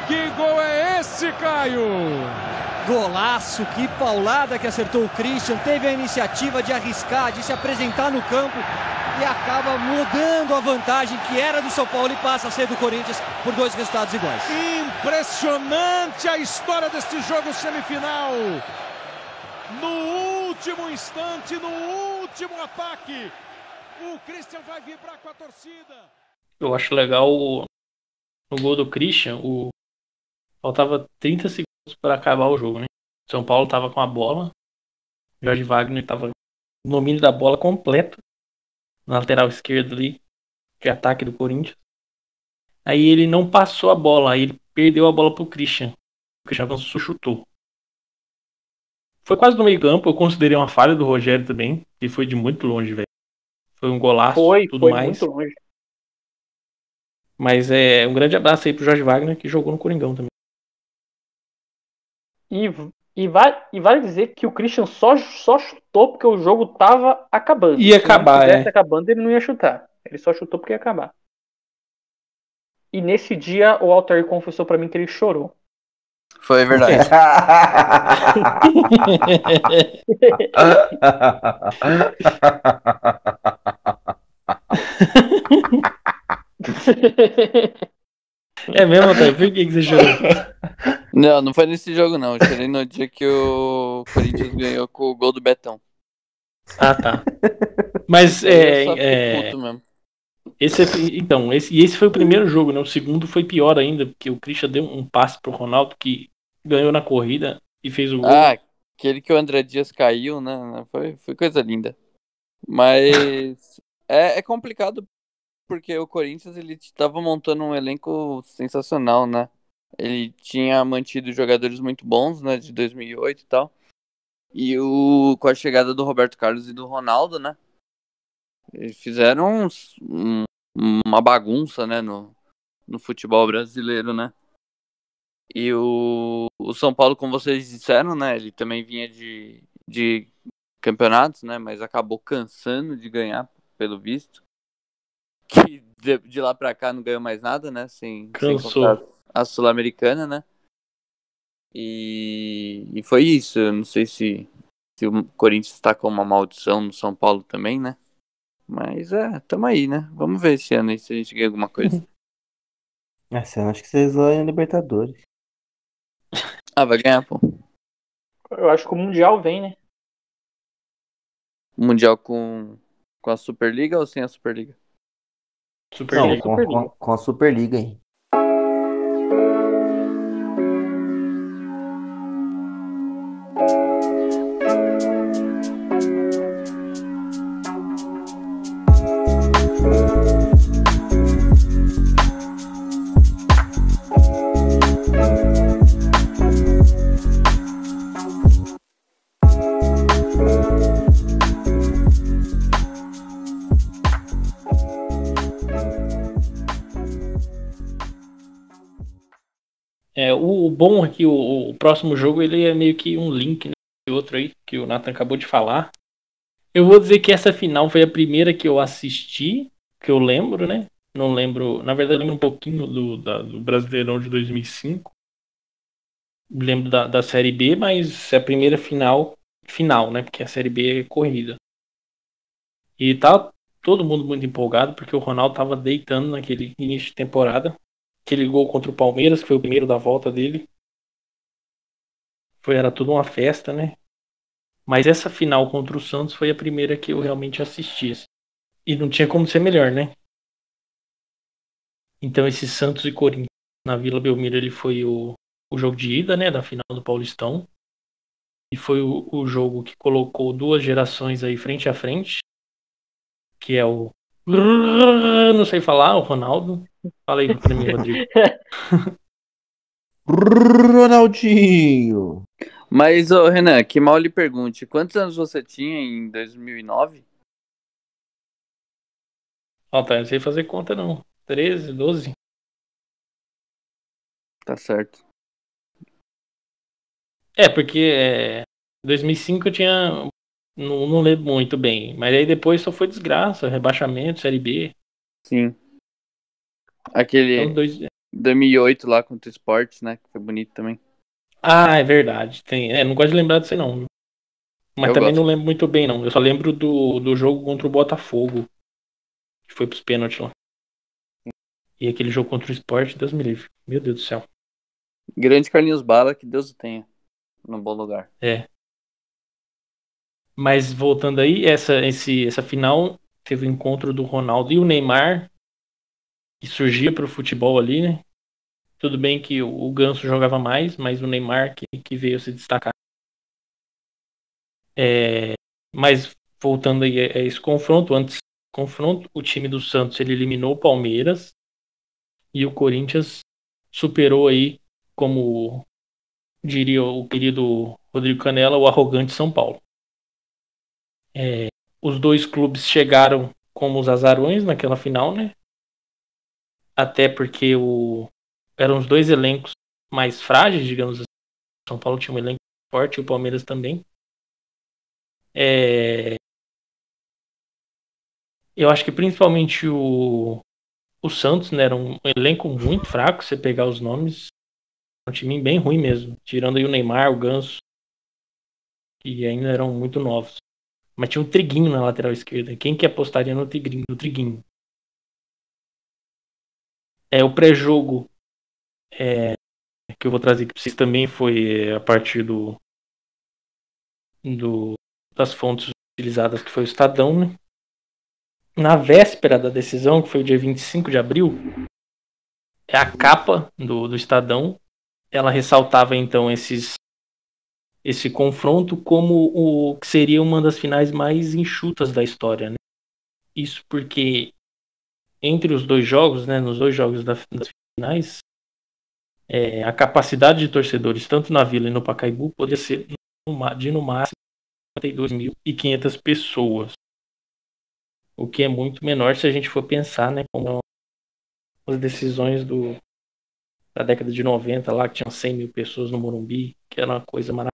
Que gol é esse, Caio? Golaço, que paulada que acertou o Christian. Teve a iniciativa de arriscar, de se apresentar no campo. e acaba mudando a vantagem que era do São Paulo e passa a ser do Corinthians por dois resultados iguais. Impressionante a história deste jogo semifinal. No último instante, no último ataque, o Christian vai vibrar com a torcida. Eu acho legal o, no gol do Christian, o faltava 30 segundos para acabar o jogo, né? São Paulo tava com a bola, Jorge Wagner tava no domínio da bola completo na lateral esquerda ali de ataque do Corinthians. Aí ele não passou a bola, aí ele perdeu a bola pro Christian. O Christian avançou, chutou. Foi quase no meio campo, eu considerei uma falha do Rogério também, que foi de muito longe, velho. Foi um golaço Foi, tudo foi mais. muito longe. Mas é um grande abraço aí pro Jorge Wagner, que jogou no Coringão também. E, e, vai, e vale dizer que o Christian só, só chutou porque o jogo tava acabando. Ia Se acabar, é. acabando, ele não ia chutar. Ele só chutou porque ia acabar. E nesse dia, o Altair confessou pra mim que ele chorou. Foi verdade. É mesmo, Otávio? Por que, que você chorou? não, não foi nesse jogo, não. Eu chorei no dia que o Corinthians ganhou com o gol do Betão. Ah, tá. Mas é, é, puto mesmo. Esse é- então, esse, e esse foi o primeiro jogo, né? O segundo foi pior ainda, porque o Christian deu um passe pro Ronaldo que ganhou na corrida e fez o gol. Ah, aquele que o André Dias caiu, né? Foi, foi coisa linda. Mas *laughs* é, é complicado porque o Corinthians ele estava montando um elenco sensacional, né? Ele tinha mantido jogadores muito bons, né? De 2008 e tal. E o, com a chegada do Roberto Carlos e do Ronaldo, né? Eles fizeram uns- um- uma bagunça, né? No, no futebol brasileiro, né? E o, o São Paulo, como vocês disseram, né? Ele também vinha de, de campeonatos, né? Mas acabou cansando de ganhar, pelo visto. Que de, de lá pra cá não ganhou mais nada, né? Sem, sem Cansou. contar a Sul-Americana, né? E, e foi isso. Eu não sei se, se o Corinthians tá com uma maldição no São Paulo também, né? Mas é, tamo aí, né? Vamos ver esse ano aí se a gente ganha alguma coisa. *laughs* Essa eu acho que vocês ganham a Libertadores. Ah, vai ganhar, pô. Eu acho que o Mundial vem, né? Mundial com, com a Superliga ou sem a Superliga? Super Não, Liga. com, Superliga. com, com a Superliga, hein? Que o, o próximo jogo ele é meio que um link, né? Outro aí, que o Nathan acabou de falar. Eu vou dizer que essa final foi a primeira que eu assisti, que eu lembro, né? Não lembro, na verdade, lembro um pouquinho do, da- do Brasileirão de 2005. Lembro da, da Série B, mas é a primeira final, final, né? Porque a Série B é corrida. E tá todo mundo muito empolgado, porque o Ronaldo tava deitando naquele início de temporada aquele gol contra o Palmeiras, que foi o primeiro da volta dele. Foi, era tudo uma festa, né? Mas essa final contra o Santos foi a primeira que eu realmente assisti. assim. E não tinha como ser melhor, né? Então esse Santos e Corinthians na Vila Belmiro, ele foi o, o jogo de ida, né? Da final do Paulistão. E foi o, o jogo que colocou duas gerações aí frente a frente. Que é o... Não sei falar, o Ronaldo. Fala aí pra mim, Rodrigo. Ronaldinho! Mas, ô, Renan, que mal lhe pergunte, quantos anos você tinha em 2009? Ó, tá, não sei fazer conta não. 13, 12? Tá certo. É, porque é, 2005 eu tinha. Não, não lembro muito bem. Mas aí depois só foi desgraça, rebaixamento, Série B. Sim. Aquele Então, dois... 2008 lá contra o Sport, né? Que foi bonito também. Ah, é verdade. Tem... É, não gosto de lembrar disso aí não. Mas Eu também gosto. não lembro muito bem não. Eu só lembro do, do jogo contra o Botafogo. que foi pros pênaltis lá. E aquele jogo contra o esporte, Deus me livre. Meu Deus do céu. Grande Carlinhos Bala, que Deus o tenha. No bom lugar. É. Mas voltando aí, essa, esse, essa final teve o encontro do Ronaldo e o Neymar, que surgia para o futebol ali, né? Tudo bem que o, Ganso jogava mais, mas o Neymar que, que veio se destacar. É, mas voltando aí a esse confronto, antes do confronto, o time do Santos ele eliminou o Palmeiras e o Corinthians superou aí, como diria o querido Rodrigo Canela, o arrogante São Paulo. É, os dois clubes chegaram como os azarões naquela final, né? Até porque o, eram os dois elencos mais frágeis, digamos assim. São Paulo tinha um elenco forte e o Palmeiras também. É, eu acho que principalmente o, o Santos né, era um elenco muito fraco, você pegar os nomes. Um time bem ruim mesmo. Tirando aí o Neymar, o Ganso. Que ainda eram muito novos. Mas tinha um Triguinho na lateral esquerda. Quem que apostaria no Triguinho? No Triguinho? É, o pré-jogo é, que eu vou trazer aqui para vocês também foi a partir do, do das fontes utilizadas, que foi o Estadão, né? Na véspera da decisão, que foi o dia 25 de abril, é a capa do, do Estadão, ela ressaltava então esses esse confronto como o que seria uma das finais mais enxutas da história, né? Isso porque entre os dois jogos, né, nos dois jogos das finais, é, a capacidade de torcedores, tanto na Vila e no Pacaembu, podia ser de no máximo 52.500 pessoas. O que é muito menor se a gente for pensar, né, como as decisões do, da década de 90 lá, que tinham 100 mil pessoas no Morumbi, que era uma coisa maravilhosa.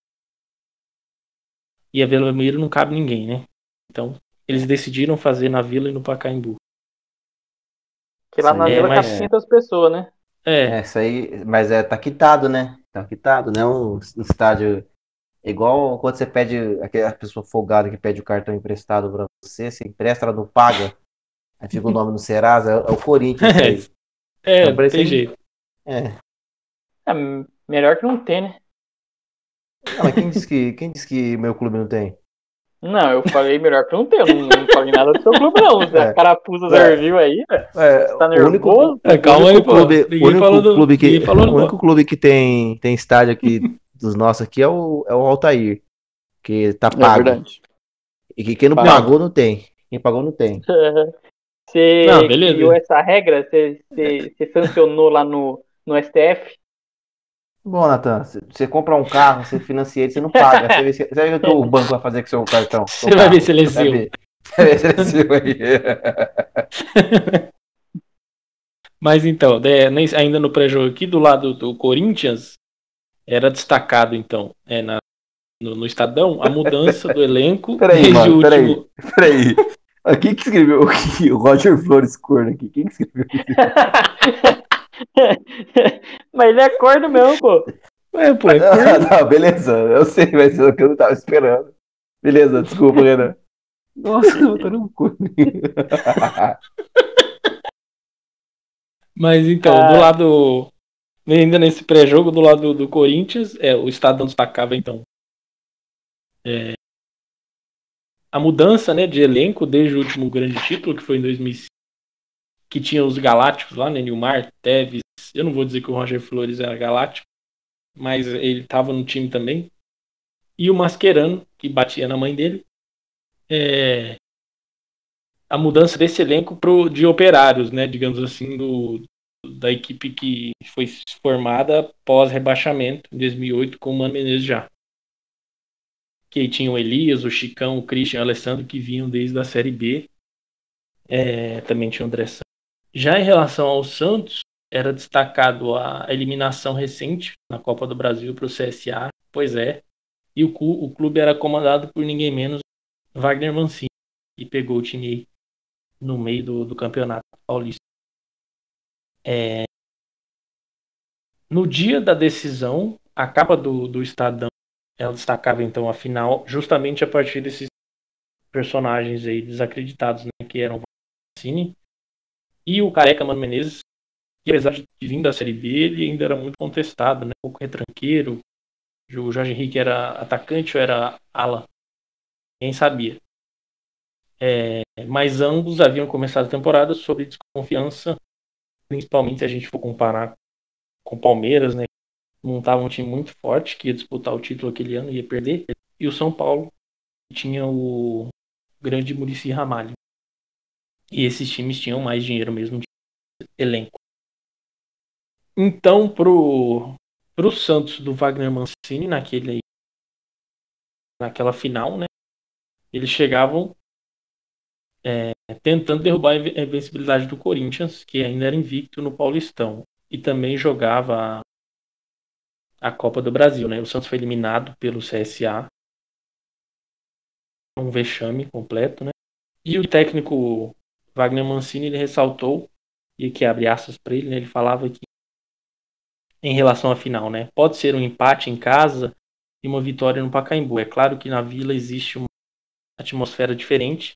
E a Vila Belmiro não cabe ninguém, né? Então, eles decidiram fazer na Vila e no Pacaembu. Que lá na É, Vila mas- cabe 500 pessoas, né? É, É, isso aí, mas é, tá quitado, né? Tá quitado, né? Um, um estádio igual quando você pede, aquela pessoa folgada que pede o cartão emprestado pra você, você empresta, ela não paga, aí fica o nome no Serasa, é, é o Corinthians isso *laughs* aí. é, não parecendo- tem jeito. É. É, melhor que não tem, né? Não, mas quem disse que, quem disse que meu clube não tem? Não, eu falei melhor que não tem. Eu não, não falei nada do seu clube, não. Zé É. Carapuça É. serviu aí, velho. É, Tá o único, nervoso? É, calma o aí, pô. clube, o único falou do- clube que, o único clube que tem, tem estádio aqui dos nossos aqui é o, é o Altair, que tá É pago. verdade. e que quem não pagou não tem. Quem pagou não tem. *laughs* Você Não, beleza. criou essa regra? Você, você, você sancionou lá no, no STF? Bom, Natan, você- compra um carro, você financia ele, você não paga. Você vê, se- você vê o que o banco vai fazer com seu cartão. seu Você vai carro. ver se ele é Você vai seu. ver. Você vai é aí. *laughs* Mas então, né, ainda no pré-jogo aqui, do lado do Corinthians, era destacado, então, é, na- no, no Estadão, a mudança do elenco *laughs* Peraí, desde mano, o peraí. último. Peraí. Quem que escreveu? *laughs* O Roger Flores Corno aqui. Quem que escreveu isso? *laughs* Mas ele é corno mesmo, pô. É, pô, é *laughs* Ah, corno. não, beleza. Eu sei, mas é o que eu não tava esperando. Beleza, desculpa, Renan. Nossa, eu tô no cu. Mas então, Ah. do lado. Ainda nesse pré-jogo, do lado do Corinthians, é, o Estadão destacava, então. é, a mudança né, de elenco desde o último grande título, que foi em 2005, que tinha os Galácticos lá, né? Nilmar, Teves. Eu não vou dizer que o Roger Flores era galáctico, mas ele estava no time também. E o Mascherano, que batia na mãe dele. É, a mudança desse elenco pro, de operários, né? Digamos assim, do, da equipe que foi formada pós rebaixamento em 2008 com o Mano Menezes já. Que aí tinha o Elias, o Chicão, o Christian o Alessandro que vinham desde a Série B. É, também tinha o André. Já em relação ao Santos, era destacado a eliminação recente na Copa do Brasil para o CSA. Pois é. E o, o clube era comandado por ninguém menos Wagner Mancini, que pegou o time no meio do, do campeonato paulista. É, No dia da decisão, a capa do, do Estadão ela destacava então a final justamente a partir desses personagens aí desacreditados, né, que eram Mancini, E o Careca Mano Menezes, que apesar de vir da Série B, ele ainda era muito contestado, né? Um pouco retranqueiro. O Jorge Henrique era atacante ou era ala? Quem sabia. É, mas ambos haviam começado a temporada sob desconfiança, principalmente se a gente for comparar com o Palmeiras, né? Montava um time muito forte que ia disputar o título aquele ano e ia perder. E o São Paulo tinha o grande Murici Ramalho. E esses times tinham mais dinheiro mesmo de elenco. Então, pro, pro Santos do Wagner Mancini, naquele, naquela final, né? Eles chegavam é, tentando derrubar a invencibilidade do Corinthians, que ainda era invicto no Paulistão. E também jogava a Copa do Brasil, né? O Santos foi eliminado pelo CSA. Um vexame completo, né? E o técnico Wagner Mancini ele ressaltou, e que abre aspas para ele, né? ele falava que em relação à final, né? Pode ser um empate em casa e uma vitória no Pacaembu. É claro que na Vila existe uma atmosfera diferente,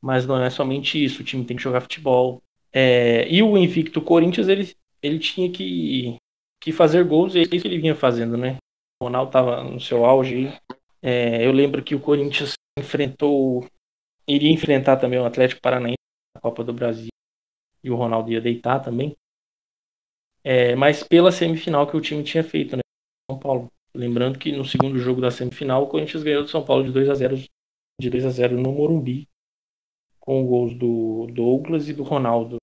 mas não é somente isso. O time tem que jogar futebol. É... e o invicto Corinthians ele, ele tinha que que fazer gols, e é isso que ele vinha fazendo, né? O Ronaldo estava no seu auge. É, eu lembro que o Corinthians enfrentou, iria enfrentar também o Atlético Paranaense na Copa do Brasil, e o Ronaldo ia deitar também. É, mas pela semifinal que o time tinha feito, né? São Paulo. Lembrando que no segundo jogo da semifinal, o Corinthians ganhou do São Paulo de 2 a 0 de 2 a 0 no Morumbi, com gols do Douglas e do Ronaldo.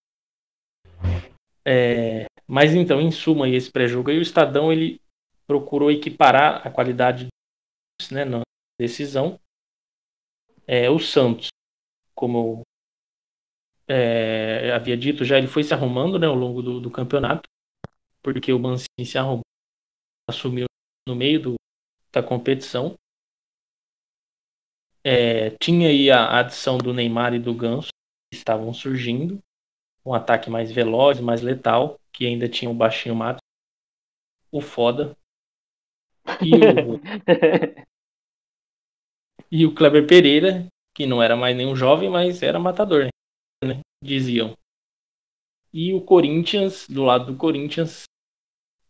É, mas então, em suma, esse pré-jogo aí, o Estadão ele procurou equiparar a qualidade né, na decisão. É, o Santos, como é, havia dito já, ele foi se arrumando né, ao longo do, do campeonato, porque o Mancini se arrumou, assumiu no meio do, da competição. É, tinha aí a adição do Neymar e do Ganso, que estavam surgindo, um ataque mais veloz, mais letal que ainda tinha o baixinho mato, o foda. E o, *laughs* e o Kleber Pereira, que não era mais nenhum jovem, mas era matador, né? Diziam. E o Corinthians, do lado do Corinthians,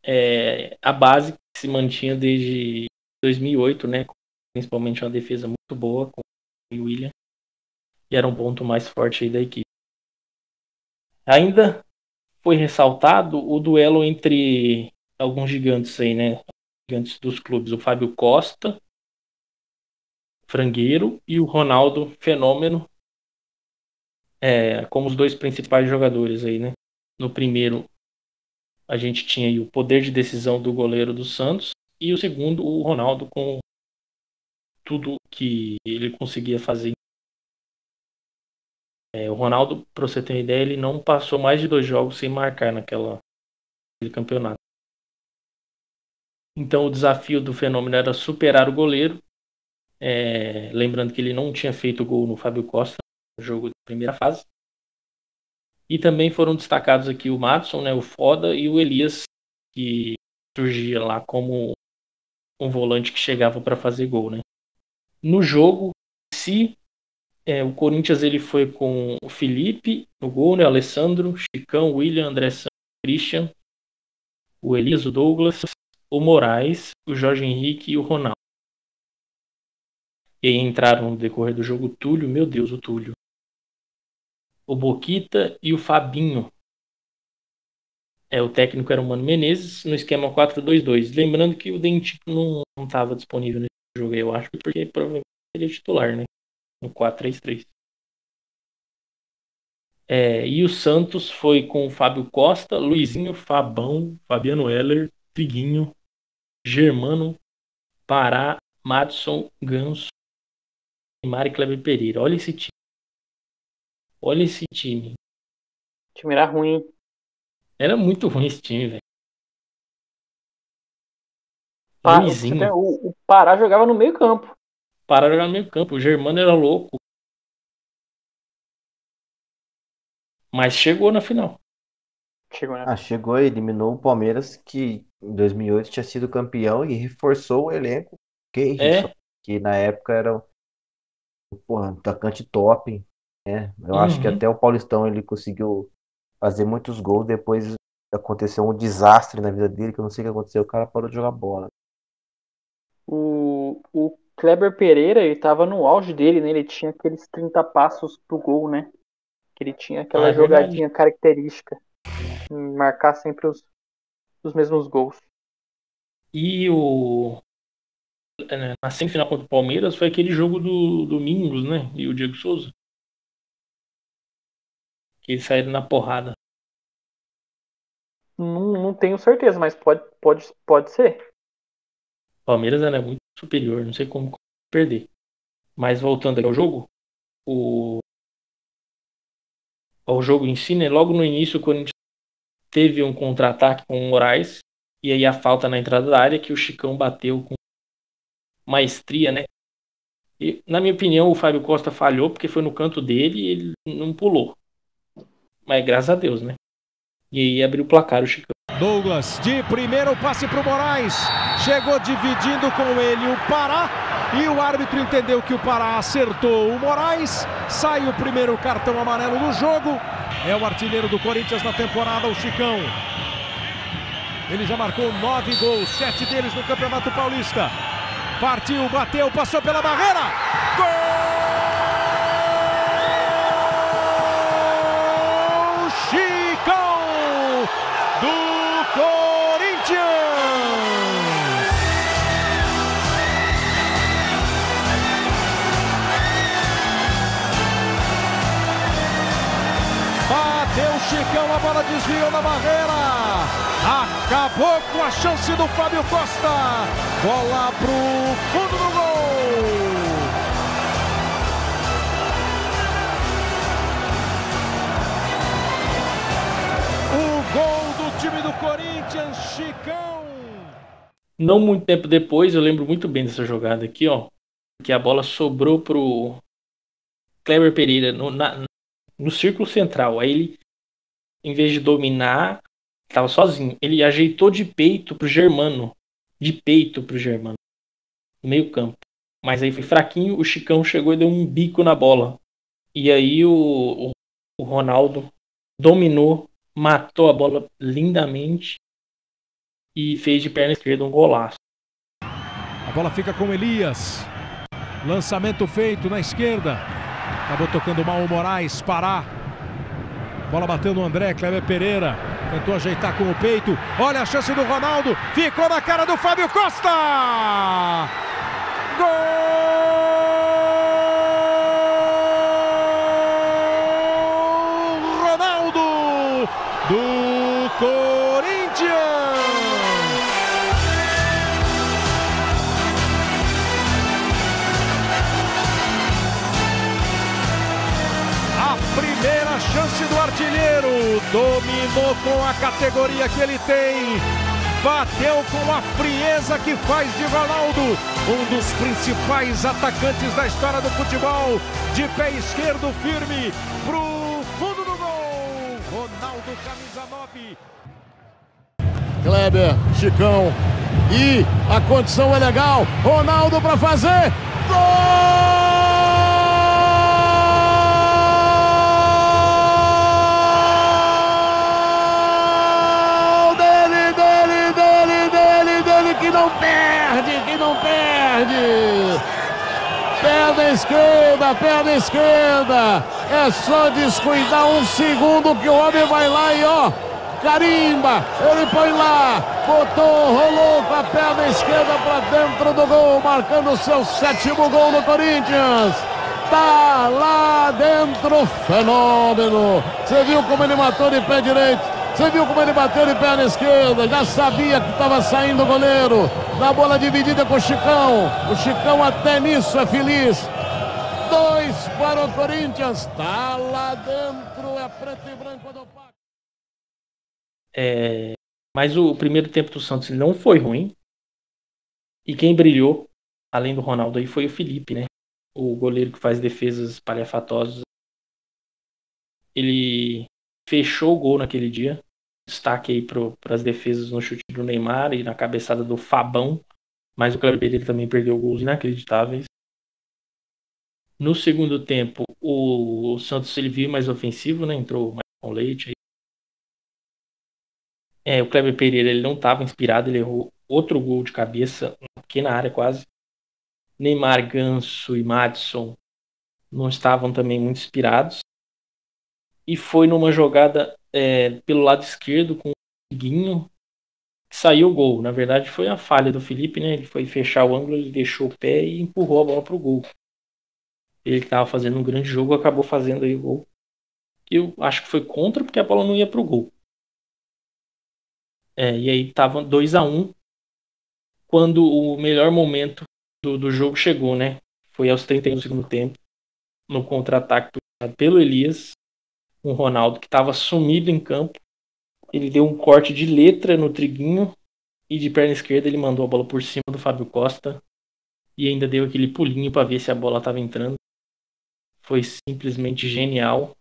é a base que se mantinha desde 2008, né? Principalmente uma defesa muito boa com o William. E era um ponto mais forte aí da equipe. Ainda foi ressaltado o duelo entre alguns gigantes aí, né? Gigantes dos clubes, o Fábio Costa, frangueiro, e o Ronaldo Fenômeno, é, como os dois principais jogadores aí, né? No primeiro, a gente tinha o poder de decisão do goleiro do Santos, e o segundo, o Ronaldo, com tudo que ele conseguia fazer é, o Ronaldo, para você ter uma ideia, ele não passou mais de dois jogos sem marcar naquela naquele campeonato. Então o desafio do fenômeno era superar o goleiro. É, lembrando que ele não tinha feito gol no Fábio Costa no jogo primeira fase. E também foram destacados aqui o Madison, né, o Foda, e o Elias, que surgia lá como um volante que chegava para fazer gol. Né. No jogo, se é, o Corinthians ele foi com o Felipe no gol, né? Alessandro, Chicão, William, André Santos, Christian, o Elias, o Douglas, o Moraes, o Jorge Henrique e o Ronaldo. E aí entraram no decorrer do jogo o Túlio, meu Deus, o Túlio. O Boquita e o Fabinho. É, o técnico era o Mano Menezes no esquema 4-2-2. Lembrando que o Dente não estava disponível nesse jogo, eu acho, porque provavelmente ele é titular, né? no 4-3-3. É, e o Santos foi com o Fábio Costa, Luizinho, Fabão, Fabiano Heller, Triguinho, Germano, Pará, Madison, Ganso e Mari Kleber Pereira. Olha esse time. Olha esse time. O time era ruim. Era muito ruim esse time, velho. O, o Pará jogava no meio campo para jogar no meio campo. O Germano era louco. Mas chegou na final. Chegou, né? Ah, chegou e eliminou o Palmeiras, que em 2008 tinha sido campeão e reforçou o elenco. Que, é. que na época era um porra, atacante top. Né? Eu uhum. acho que uhum. até o Paulistão ele conseguiu fazer muitos gols, depois aconteceu um desastre na vida dele, que eu não sei o que aconteceu, o cara parou de jogar bola. O, o Kleber Pereira, ele tava no auge dele, né? Ele tinha aqueles 30 passos pro gol, né? Que ele tinha aquela Ah, é verdade. jogadinha característica. Marcar sempre os, os mesmos gols. E o. é, Na semifinal contra o Palmeiras foi aquele jogo do Domingos, né? E o Diego Souza. Que eles saíram na porrada. Não, não tenho certeza, mas pode, pode, pode ser. Palmeiras era muito superior, não sei como perder. Mas voltando ao jogo, o. Ao jogo em si, né? Logo no início, o Corinthians teve um contra-ataque com o Moraes. E aí a falta na entrada da área que o Chicão bateu com maestria, né? E, na minha opinião, o Fábio Costa falhou porque foi no canto dele e ele não pulou. Mas graças a Deus, né? E aí abriu o placar o Chicão. Douglas de primeiro passe para o Moraes. Chegou dividindo com ele o Pará. E o árbitro entendeu que o Pará acertou o Moraes. Sai o primeiro cartão amarelo do jogo. É o artilheiro do Corinthians na temporada, o Chicão. Ele já marcou nove gols, sete deles no Campeonato Paulista. Partiu, bateu, passou pela barreira. Gol! Bola desviou na barreira. Acabou com a chance do Fábio Costa. Bola pro fundo do gol. O gol do time do Corinthians, Chicão. Não muito tempo depois, eu lembro muito bem dessa jogada aqui, ó. Que a bola sobrou pro Kleber Pereira no, na- no círculo central. Aí ele, em vez de dominar, tava sozinho. Ele ajeitou de peito pro Germano. De peito pro Germano. No meio campo. Mas aí foi fraquinho, o Chicão chegou e deu um bico na bola. E aí o, o, o Ronaldo dominou, matou a bola lindamente e fez de perna esquerda um golaço. A bola fica com Elias. Lançamento feito na esquerda. Acabou tocando mal o Moraes. Pará. Bola bateu no André. Kleber Pereira. Tentou ajeitar com o peito. Olha a chance do Ronaldo. Ficou na cara do Fábio Costa. Gol! Dominou com a categoria que ele tem. Bateu com a frieza que faz de Ronaldo um dos principais atacantes da história do futebol. De pé esquerdo firme pro fundo do gol. Ronaldo, camisa 9. Kleber, Chicão. E a condição é legal. Ronaldo para fazer. Gol não perde, que não perde. Perna esquerda, perna esquerda. É só descuidar um segundo que o homem vai lá e ó, carimba. Ele põe lá, botou, rolou com a perna esquerda para dentro do gol, marcando o seu sétimo gol no Corinthians. Tá lá dentro, fenômeno. Você viu como ele matou de pé direito? Você viu como ele bateu de perna esquerda? Já sabia que estava saindo o goleiro. Na bola dividida com o Chicão. O Chicão até nisso é feliz. Dois para o Corinthians. Tá lá dentro. É preto e branco do Paco. É, mas o primeiro tempo do Santos não foi ruim. E quem brilhou, além do Ronaldo aí, foi o Felipe, né? O goleiro que faz defesas espalhafatosas. Ele fechou o gol naquele dia. Destaque aí para as defesas no chute do Neymar e na cabeçada do Fabão. Mas o Kleber Pereira também perdeu gols inacreditáveis. No segundo tempo, o, Santos ele veio mais ofensivo, né? Entrou mais com leite. É, o Kleber Pereira ele não estava inspirado, ele errou outro gol de cabeça, aqui na área quase. Neymar, Ganso e Madison não estavam também muito inspirados. E foi numa jogada é, pelo lado esquerdo com o Guinho saiu o gol. Na verdade, foi a falha do Felipe, né? Ele foi fechar o ângulo, ele deixou o pé e empurrou a bola para o gol. Ele estava fazendo um grande jogo acabou fazendo aí o gol. Eu acho que foi contra porque a bola não ia para o gol. É, e aí tava 2 a 1 um, quando o melhor momento do, do jogo chegou, né? Foi aos 31 do segundo tempo, no contra-ataque pelo Elias, um Ronaldo que estava sumido em campo. Ele deu um corte de letra no triguinho e de perna esquerda ele mandou a bola por cima do Fábio Costa e ainda deu aquele pulinho para ver se a bola estava entrando. Foi simplesmente genial.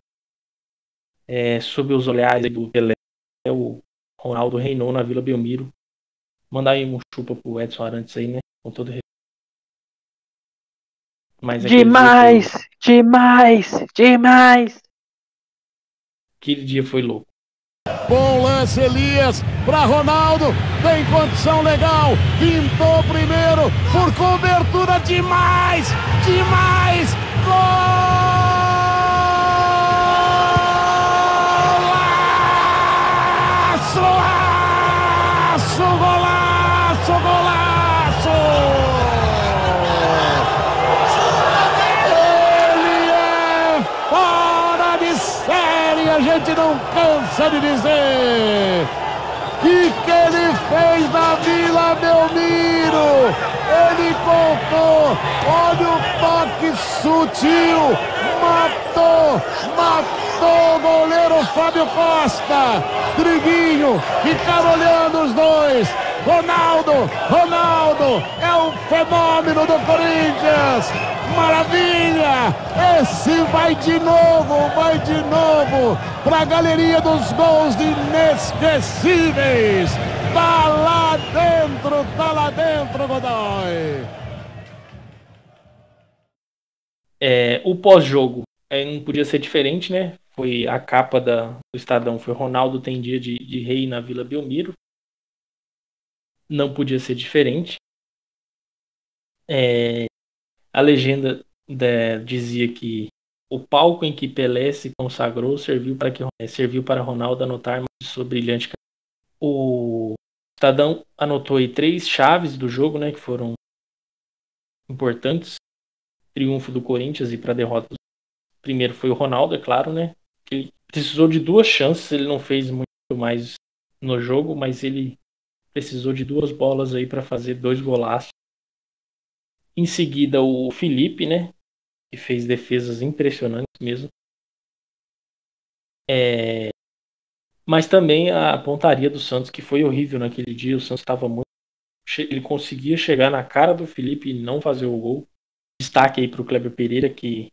É, sob os olhares do Pelé, o Ronaldo reinou na Vila Belmiro. Mandar aí um chupa pro Edson Arantes aí, né? Com todo respeito. Mas demais! Demais! Demais! Aquele dia foi louco. Bom lance, Elias, para Ronaldo, tem condição legal, pintou primeiro, por cobertura. Demais, demais, golaço, golaço, a gente não cansa de dizer. E que ele fez na Vila Belmiro? Ele contou, olha o toque sutil, matou, matou o goleiro Fábio Costa. Triguinho, ficaram olhando os dois. Ronaldo, Ronaldo, é o fenômeno do Corinthians. Maravilha! Esse vai de novo, vai de novo para a galeria dos gols inesquecíveis. Tá lá dentro, tá lá dentro, Godoy. É, o pós-jogo é, não podia ser diferente, né? Foi a capa da, do Estadão, foi Ronaldo tem dia de, de rei na Vila Belmiro. Não podia ser diferente. É, a legenda de, dizia que o palco em que Pelé se consagrou serviu para que serviu para Ronaldo anotar sua brilhante o Estadão anotou aí três chaves do jogo, né, que foram importantes. Triunfo do Corinthians e para derrota. Primeiro foi o Ronaldo, é claro, né? Ele precisou de duas chances, ele não fez muito mais no jogo, mas ele precisou de duas bolas aí para fazer dois golaços. Em seguida, o Felipe, né? Que fez defesas impressionantes mesmo. É... Mas também a pontaria do Santos, que foi horrível naquele dia. O Santos estava muito. Ele conseguia chegar na cara do Felipe e não fazer o gol. Destaque aí para o Kleber Pereira, que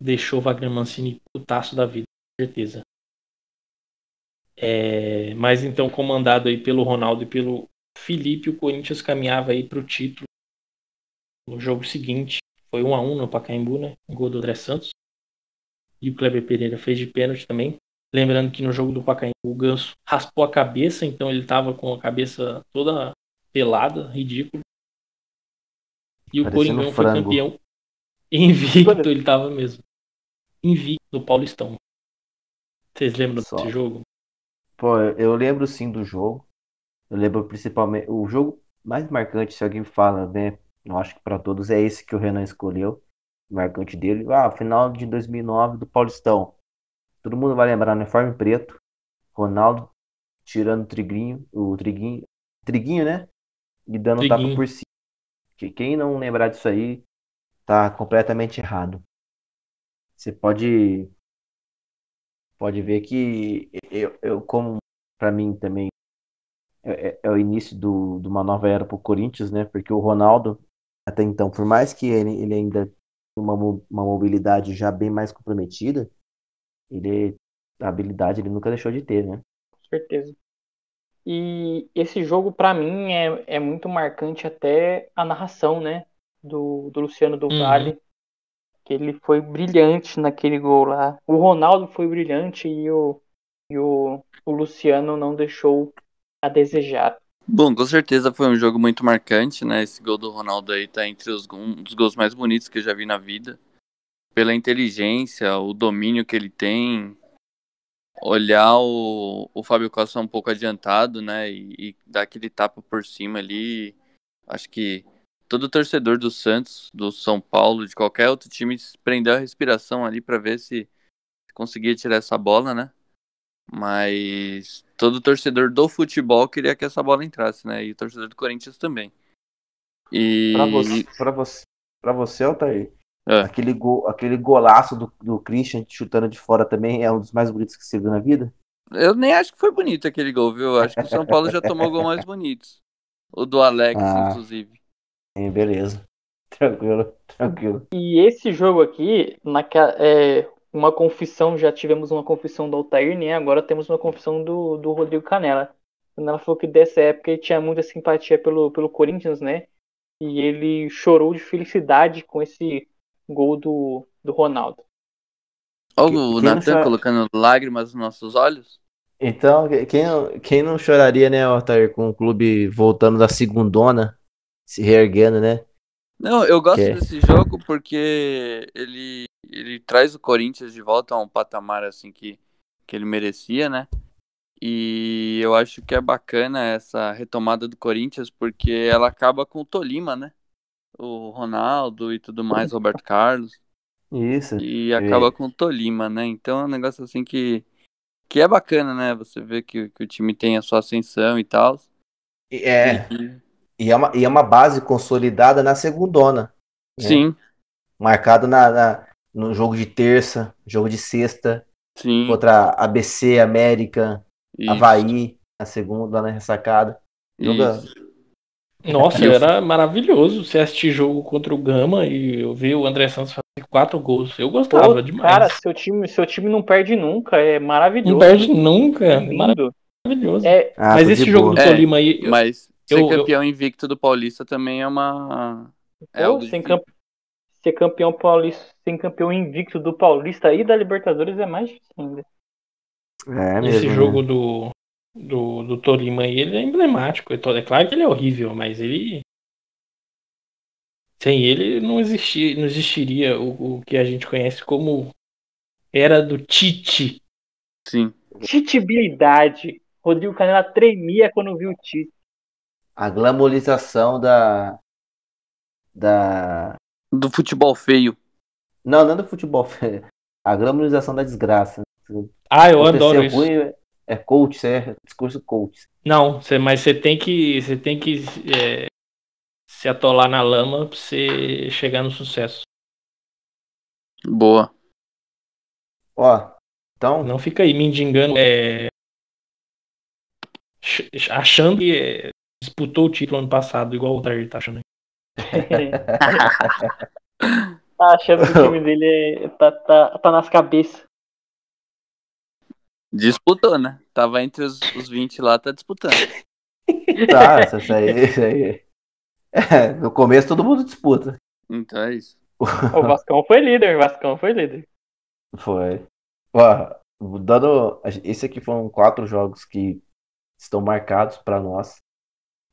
deixou o Wagner Mancini putaço da vida, com certeza. É, mas então, comandado aí pelo Ronaldo e pelo Felipe, o Corinthians caminhava aí para o título no jogo seguinte. Foi 1 a 1 no Pacaembu, né? Gol do André Santos. E o Kleber Pereira fez de pênalti também. Lembrando que no jogo do Pacaembu o Ganso raspou a cabeça, então ele estava com a cabeça toda pelada, ridículo. E o Coringão foi campeão invicto, ele estava mesmo. Invicto do Paulistão. Vocês lembram Só. desse jogo? Pô, eu lembro sim do jogo. Eu lembro principalmente. O jogo mais marcante, se alguém fala, né? Eu acho que para todos é esse que o Renan escolheu. Marcante dele. Ah, final de 2009 do Paulistão. Todo mundo vai lembrar uniforme preto. Ronaldo tirando o triguinho, o triguinho, triguinho, né? E dando triguinho. tapa por cima. Que quem não lembrar disso aí tá completamente errado. Você pode pode ver que eu, eu como para mim também é, é, é, o início do, de uma nova era para o Corinthians, né? Porque o Ronaldo, até então, por mais que ele, ele ainda tenha uma, uma mobilidade já bem mais comprometida, ele, a habilidade ele nunca deixou de ter, né? Com certeza. E esse jogo, para mim, é, é muito marcante até a narração, né? Do, do Luciano do uhum. Vale. Ele foi brilhante naquele gol lá. O Ronaldo foi brilhante e o, e o, o Luciano não deixou a desejar. Bom, com certeza foi um jogo muito marcante, né? Esse gol do Ronaldo aí tá entre os, um dos gols mais bonitos que eu já vi na vida. Pela inteligência, o domínio que ele tem, olhar o, o Fábio Costa um pouco adiantado, né? E, e dar aquele tapa por cima ali. Acho que todo torcedor do Santos, do São Paulo, de qualquer outro time, prendeu a respiração ali para ver se conseguia tirar essa bola, né? Mas todo torcedor do futebol queria que essa bola entrasse, né? E o torcedor do Corinthians também. E Pra você, pra você, pra você Altair, É. aquele, gol, aquele golaço do, do Christian chutando de fora também é um dos mais bonitos que você viu na vida? eu nem acho que foi bonito aquele gol, viu? Acho que o São Paulo já tomou gol mais bonitos. O do Alex, Ah. inclusive. É, beleza. *laughs* Tranquilo, tranquilo. E esse jogo aqui, naquela, é, uma confissão, já tivemos uma confissão do Altair, né? Agora temos uma confissão do, do Rodrigo Canela. Canela falou que dessa época ele tinha muita simpatia pelo, pelo Corinthians, né? E ele chorou de felicidade com esse gol do, do Ronaldo. Olha o Natan chora- colocando lágrimas nos nossos olhos. Então, quem, quem não choraria, né, Altair, com o clube voltando da segundona, se reerguendo, né? Não, eu gosto Que- desse jogo porque ele, ele traz o Corinthians de volta a um patamar assim que, que ele merecia, né? E eu acho que é bacana essa retomada do Corinthians porque ela acaba com o Tolima, né? O Ronaldo e tudo mais, Roberto Carlos. Isso. E acaba com o Tolima, né? Então é um negócio assim que, que é bacana, né? Você vê que, que o time tem a sua ascensão e tal. E- É, E- e é uma, e é uma base consolidada na segundona. né? Sim, Marcado na, na- no jogo de terça, jogo de sexta, sim. contra ABC, América, isso, Havaí, na segunda, na ressacada. Joga-. Nossa, era maravilhoso você assistir jogo contra o Gama e eu ver o André Santos fazer quatro gols. Eu gostava Pô, demais. cara, seu time, seu time não perde nunca, é maravilhoso. não perde nunca. é É maravilhoso. É, Ah, Mas esse jogo boa. do É, Tolima aí, eu- Mas ser eu- eu- campeão invicto do Paulista também é uma. É pô, sem campe- ser campeão paulista, ser campeão invicto do Paulista e da Libertadores é mais difícil ainda. É esse mesmo, jogo né? do, do, do Tolima aí, ele é emblemático. É claro que ele é horrível, mas ele. Sem ele não, existia, não existiria o, o que a gente conhece como era do Tite. Sim. Titibilidade. Rodrigo Canela tremia quando viu o Tite. A glamorização da. Da. Do futebol feio. Não, não é do futebol. A glamorização da desgraça. Ah, eu Acontecer adoro isso. ruim é coach, isso é discurso coach. Não, cê- mas você tem que, você tem que é, se atolar na lama pra você chegar no sucesso. Boa. Ó, então, Não fica aí mendigando, é, ch- achando que é, disputou o título ano passado, igual o Tardir tá achando. *laughs* Tá achando que o time dele é- tá, tá, tá nas cabeças. Disputou, né? Tava entre os, os 20 lá, tá disputando. *laughs* tá, isso aí, isso aí. É, no começo todo mundo disputa. Então é isso. *laughs* O Vascão foi líder, o Vascão foi líder. Foi. Ó, dando. Esse aqui foram quatro jogos que estão marcados para nós.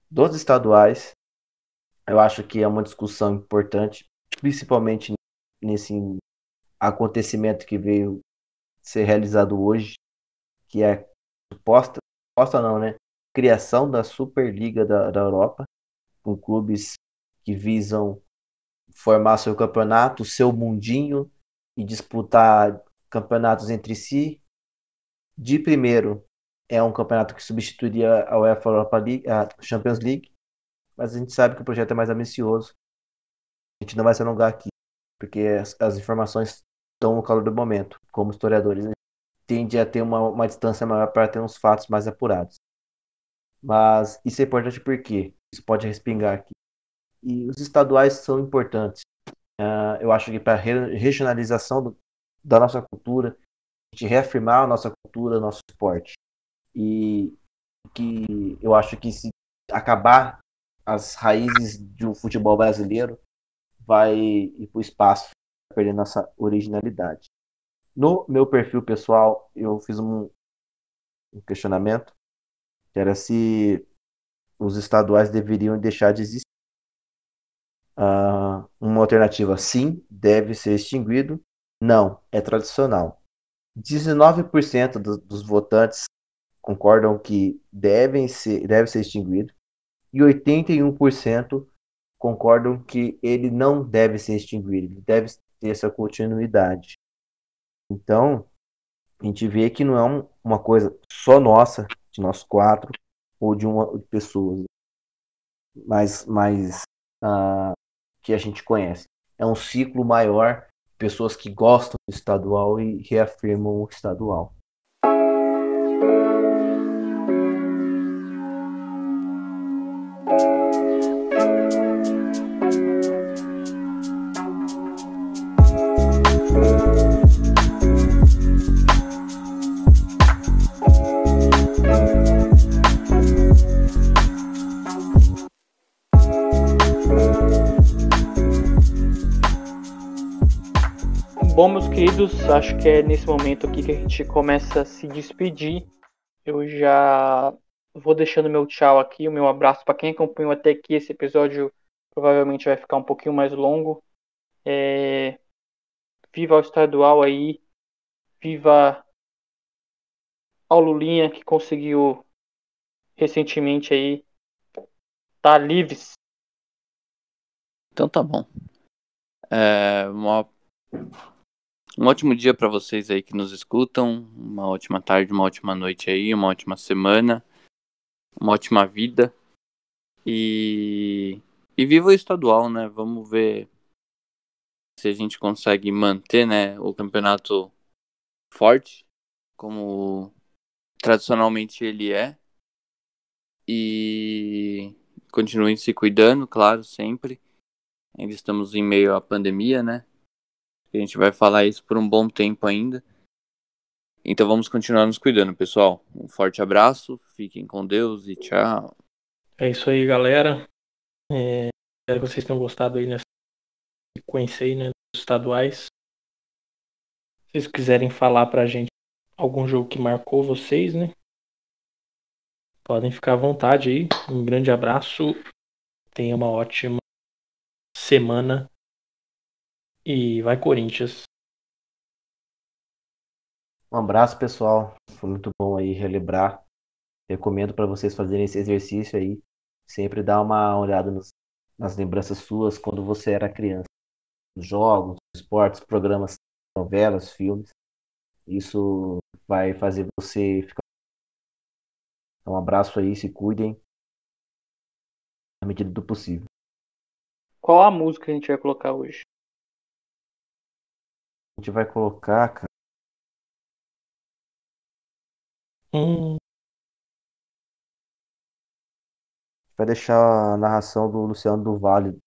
Dos estaduais, eu acho que é uma discussão importante, principalmente nesse acontecimento que veio ser realizado hoje, que é a suposta, suposta não, né? Criação da Superliga da, da Europa, com clubes que visam formar seu campeonato, seu mundinho e disputar campeonatos entre si. De primeiro, é um campeonato que substituiria a UEFA Europa League, a Champions League, mas a gente sabe que o projeto é mais ambicioso. A gente não vai se alongar aqui, porque as, as informações estão no calor do momento. Como historiadores, gente tende a ter uma, uma distância maior para ter uns fatos mais apurados. Mas isso é importante porque isso pode respingar aqui. E os estaduais são importantes. Ah, eu acho que para a regionalização do- da nossa cultura, a gente reafirmar a nossa cultura, nosso esporte. E que eu acho que se acabar as raízes do futebol brasileiro, vai ir para o espaço, vai perder nossa originalidade. No meu perfil pessoal, eu fiz um, um questionamento, que era se os estaduais deveriam deixar de existir. Uh, uma alternativa, sim, deve ser extinguido. Não, é tradicional. 19% do, dos votantes concordam que devem ser, deve ser extinguido e 81% concordam que ele não deve ser extinguido, ele deve ter essa continuidade. Então, a gente vê que não é um, uma coisa só nossa, de nós quatro, ou de uma de pessoas, mas, mas uh, que a gente conhece. É um ciclo maior, pessoas que gostam do estadual e reafirmam o estadual. Acho que é nesse momento aqui que a gente começa a se despedir. Eu já vou deixando meu tchau aqui, o meu abraço para quem acompanhou até aqui. Esse episódio provavelmente vai ficar um pouquinho mais longo. É... Viva o estadual aí, viva ao Lulinha que conseguiu recentemente aí tá livres. Então tá bom. É, uma um ótimo dia para vocês aí que nos escutam. Uma ótima tarde, uma ótima noite aí, uma ótima semana, uma ótima vida. E, e viva o estadual, né? Vamos ver se a gente consegue manter né, o campeonato forte, como tradicionalmente ele é. E continuem se cuidando, claro, sempre. Ainda estamos em meio à pandemia, né? A gente vai falar isso por um bom tempo ainda. Então vamos continuar nos cuidando, pessoal. Um forte abraço, fiquem com Deus e tchau. É isso aí, galera. É, espero que vocês tenham gostado aí nessa sequência aí, né, dos estaduais. Se vocês quiserem falar pra gente algum jogo que marcou vocês, né? Podem ficar à vontade aí. Um grande abraço. Tenha uma ótima semana e vai Corinthians. Um abraço, pessoal. Foi muito bom aí relembrar. Recomendo para vocês fazerem esse exercício aí. Sempre dar uma olhada nos, nas lembranças suas quando você era criança. Jogos, esportes, programas, novelas, filmes. Isso vai fazer você ficar. Então, um abraço aí, se cuidem. Na medida do possível. Qual a música que a gente vai colocar hoje? A gente vai colocar, cara. Hum. Vai deixar a narração do Luciano do Vale.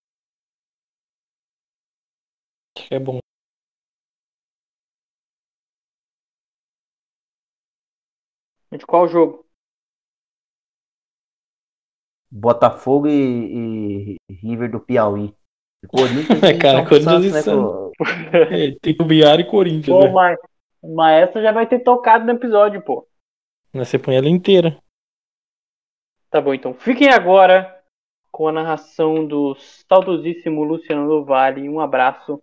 É bom. De qual jogo? Botafogo e, e River do Piauí. *laughs* Corinthians cara, Corinthians né, é, *laughs* tem Tubiara e Corinthians. Pô, né? mas, mas essa já vai ter tocado no episódio, pô. Você põe ela inteira. Tá bom, então. Fiquem agora com a narração do saudosíssimo Luciano do Vale. Um abraço.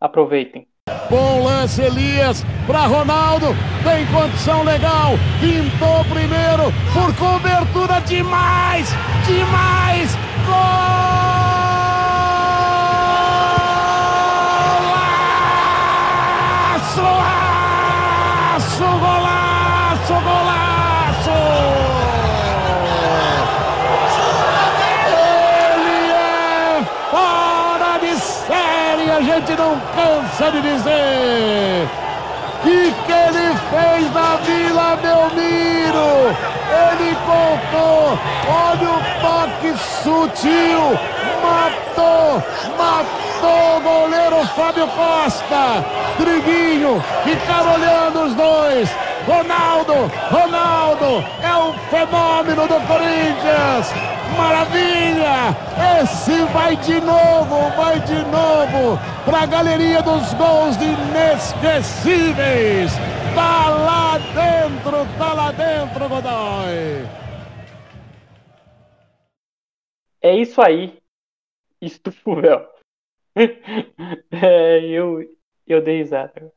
Aproveitem. Bom lance, Elias, para Ronaldo, tem condição legal, pintou primeiro, por cobertura demais, demais, gol! Gente não cansa de dizer. que que ele fez na Vila Belmiro? Ele contou, olha o toque sutil, matou, matou o goleiro Fábio Costa. Driguinho, ficaram olhando os dois. Ronaldo, Ronaldo é o fenômeno do Corinthians. Maravilha! Esse vai de novo, vai de novo para a galeria dos gols inesquecíveis. Tá lá dentro, tá lá dentro, Godoy. É isso aí. Estufo, velho. *laughs* é, eu, eu dei risada.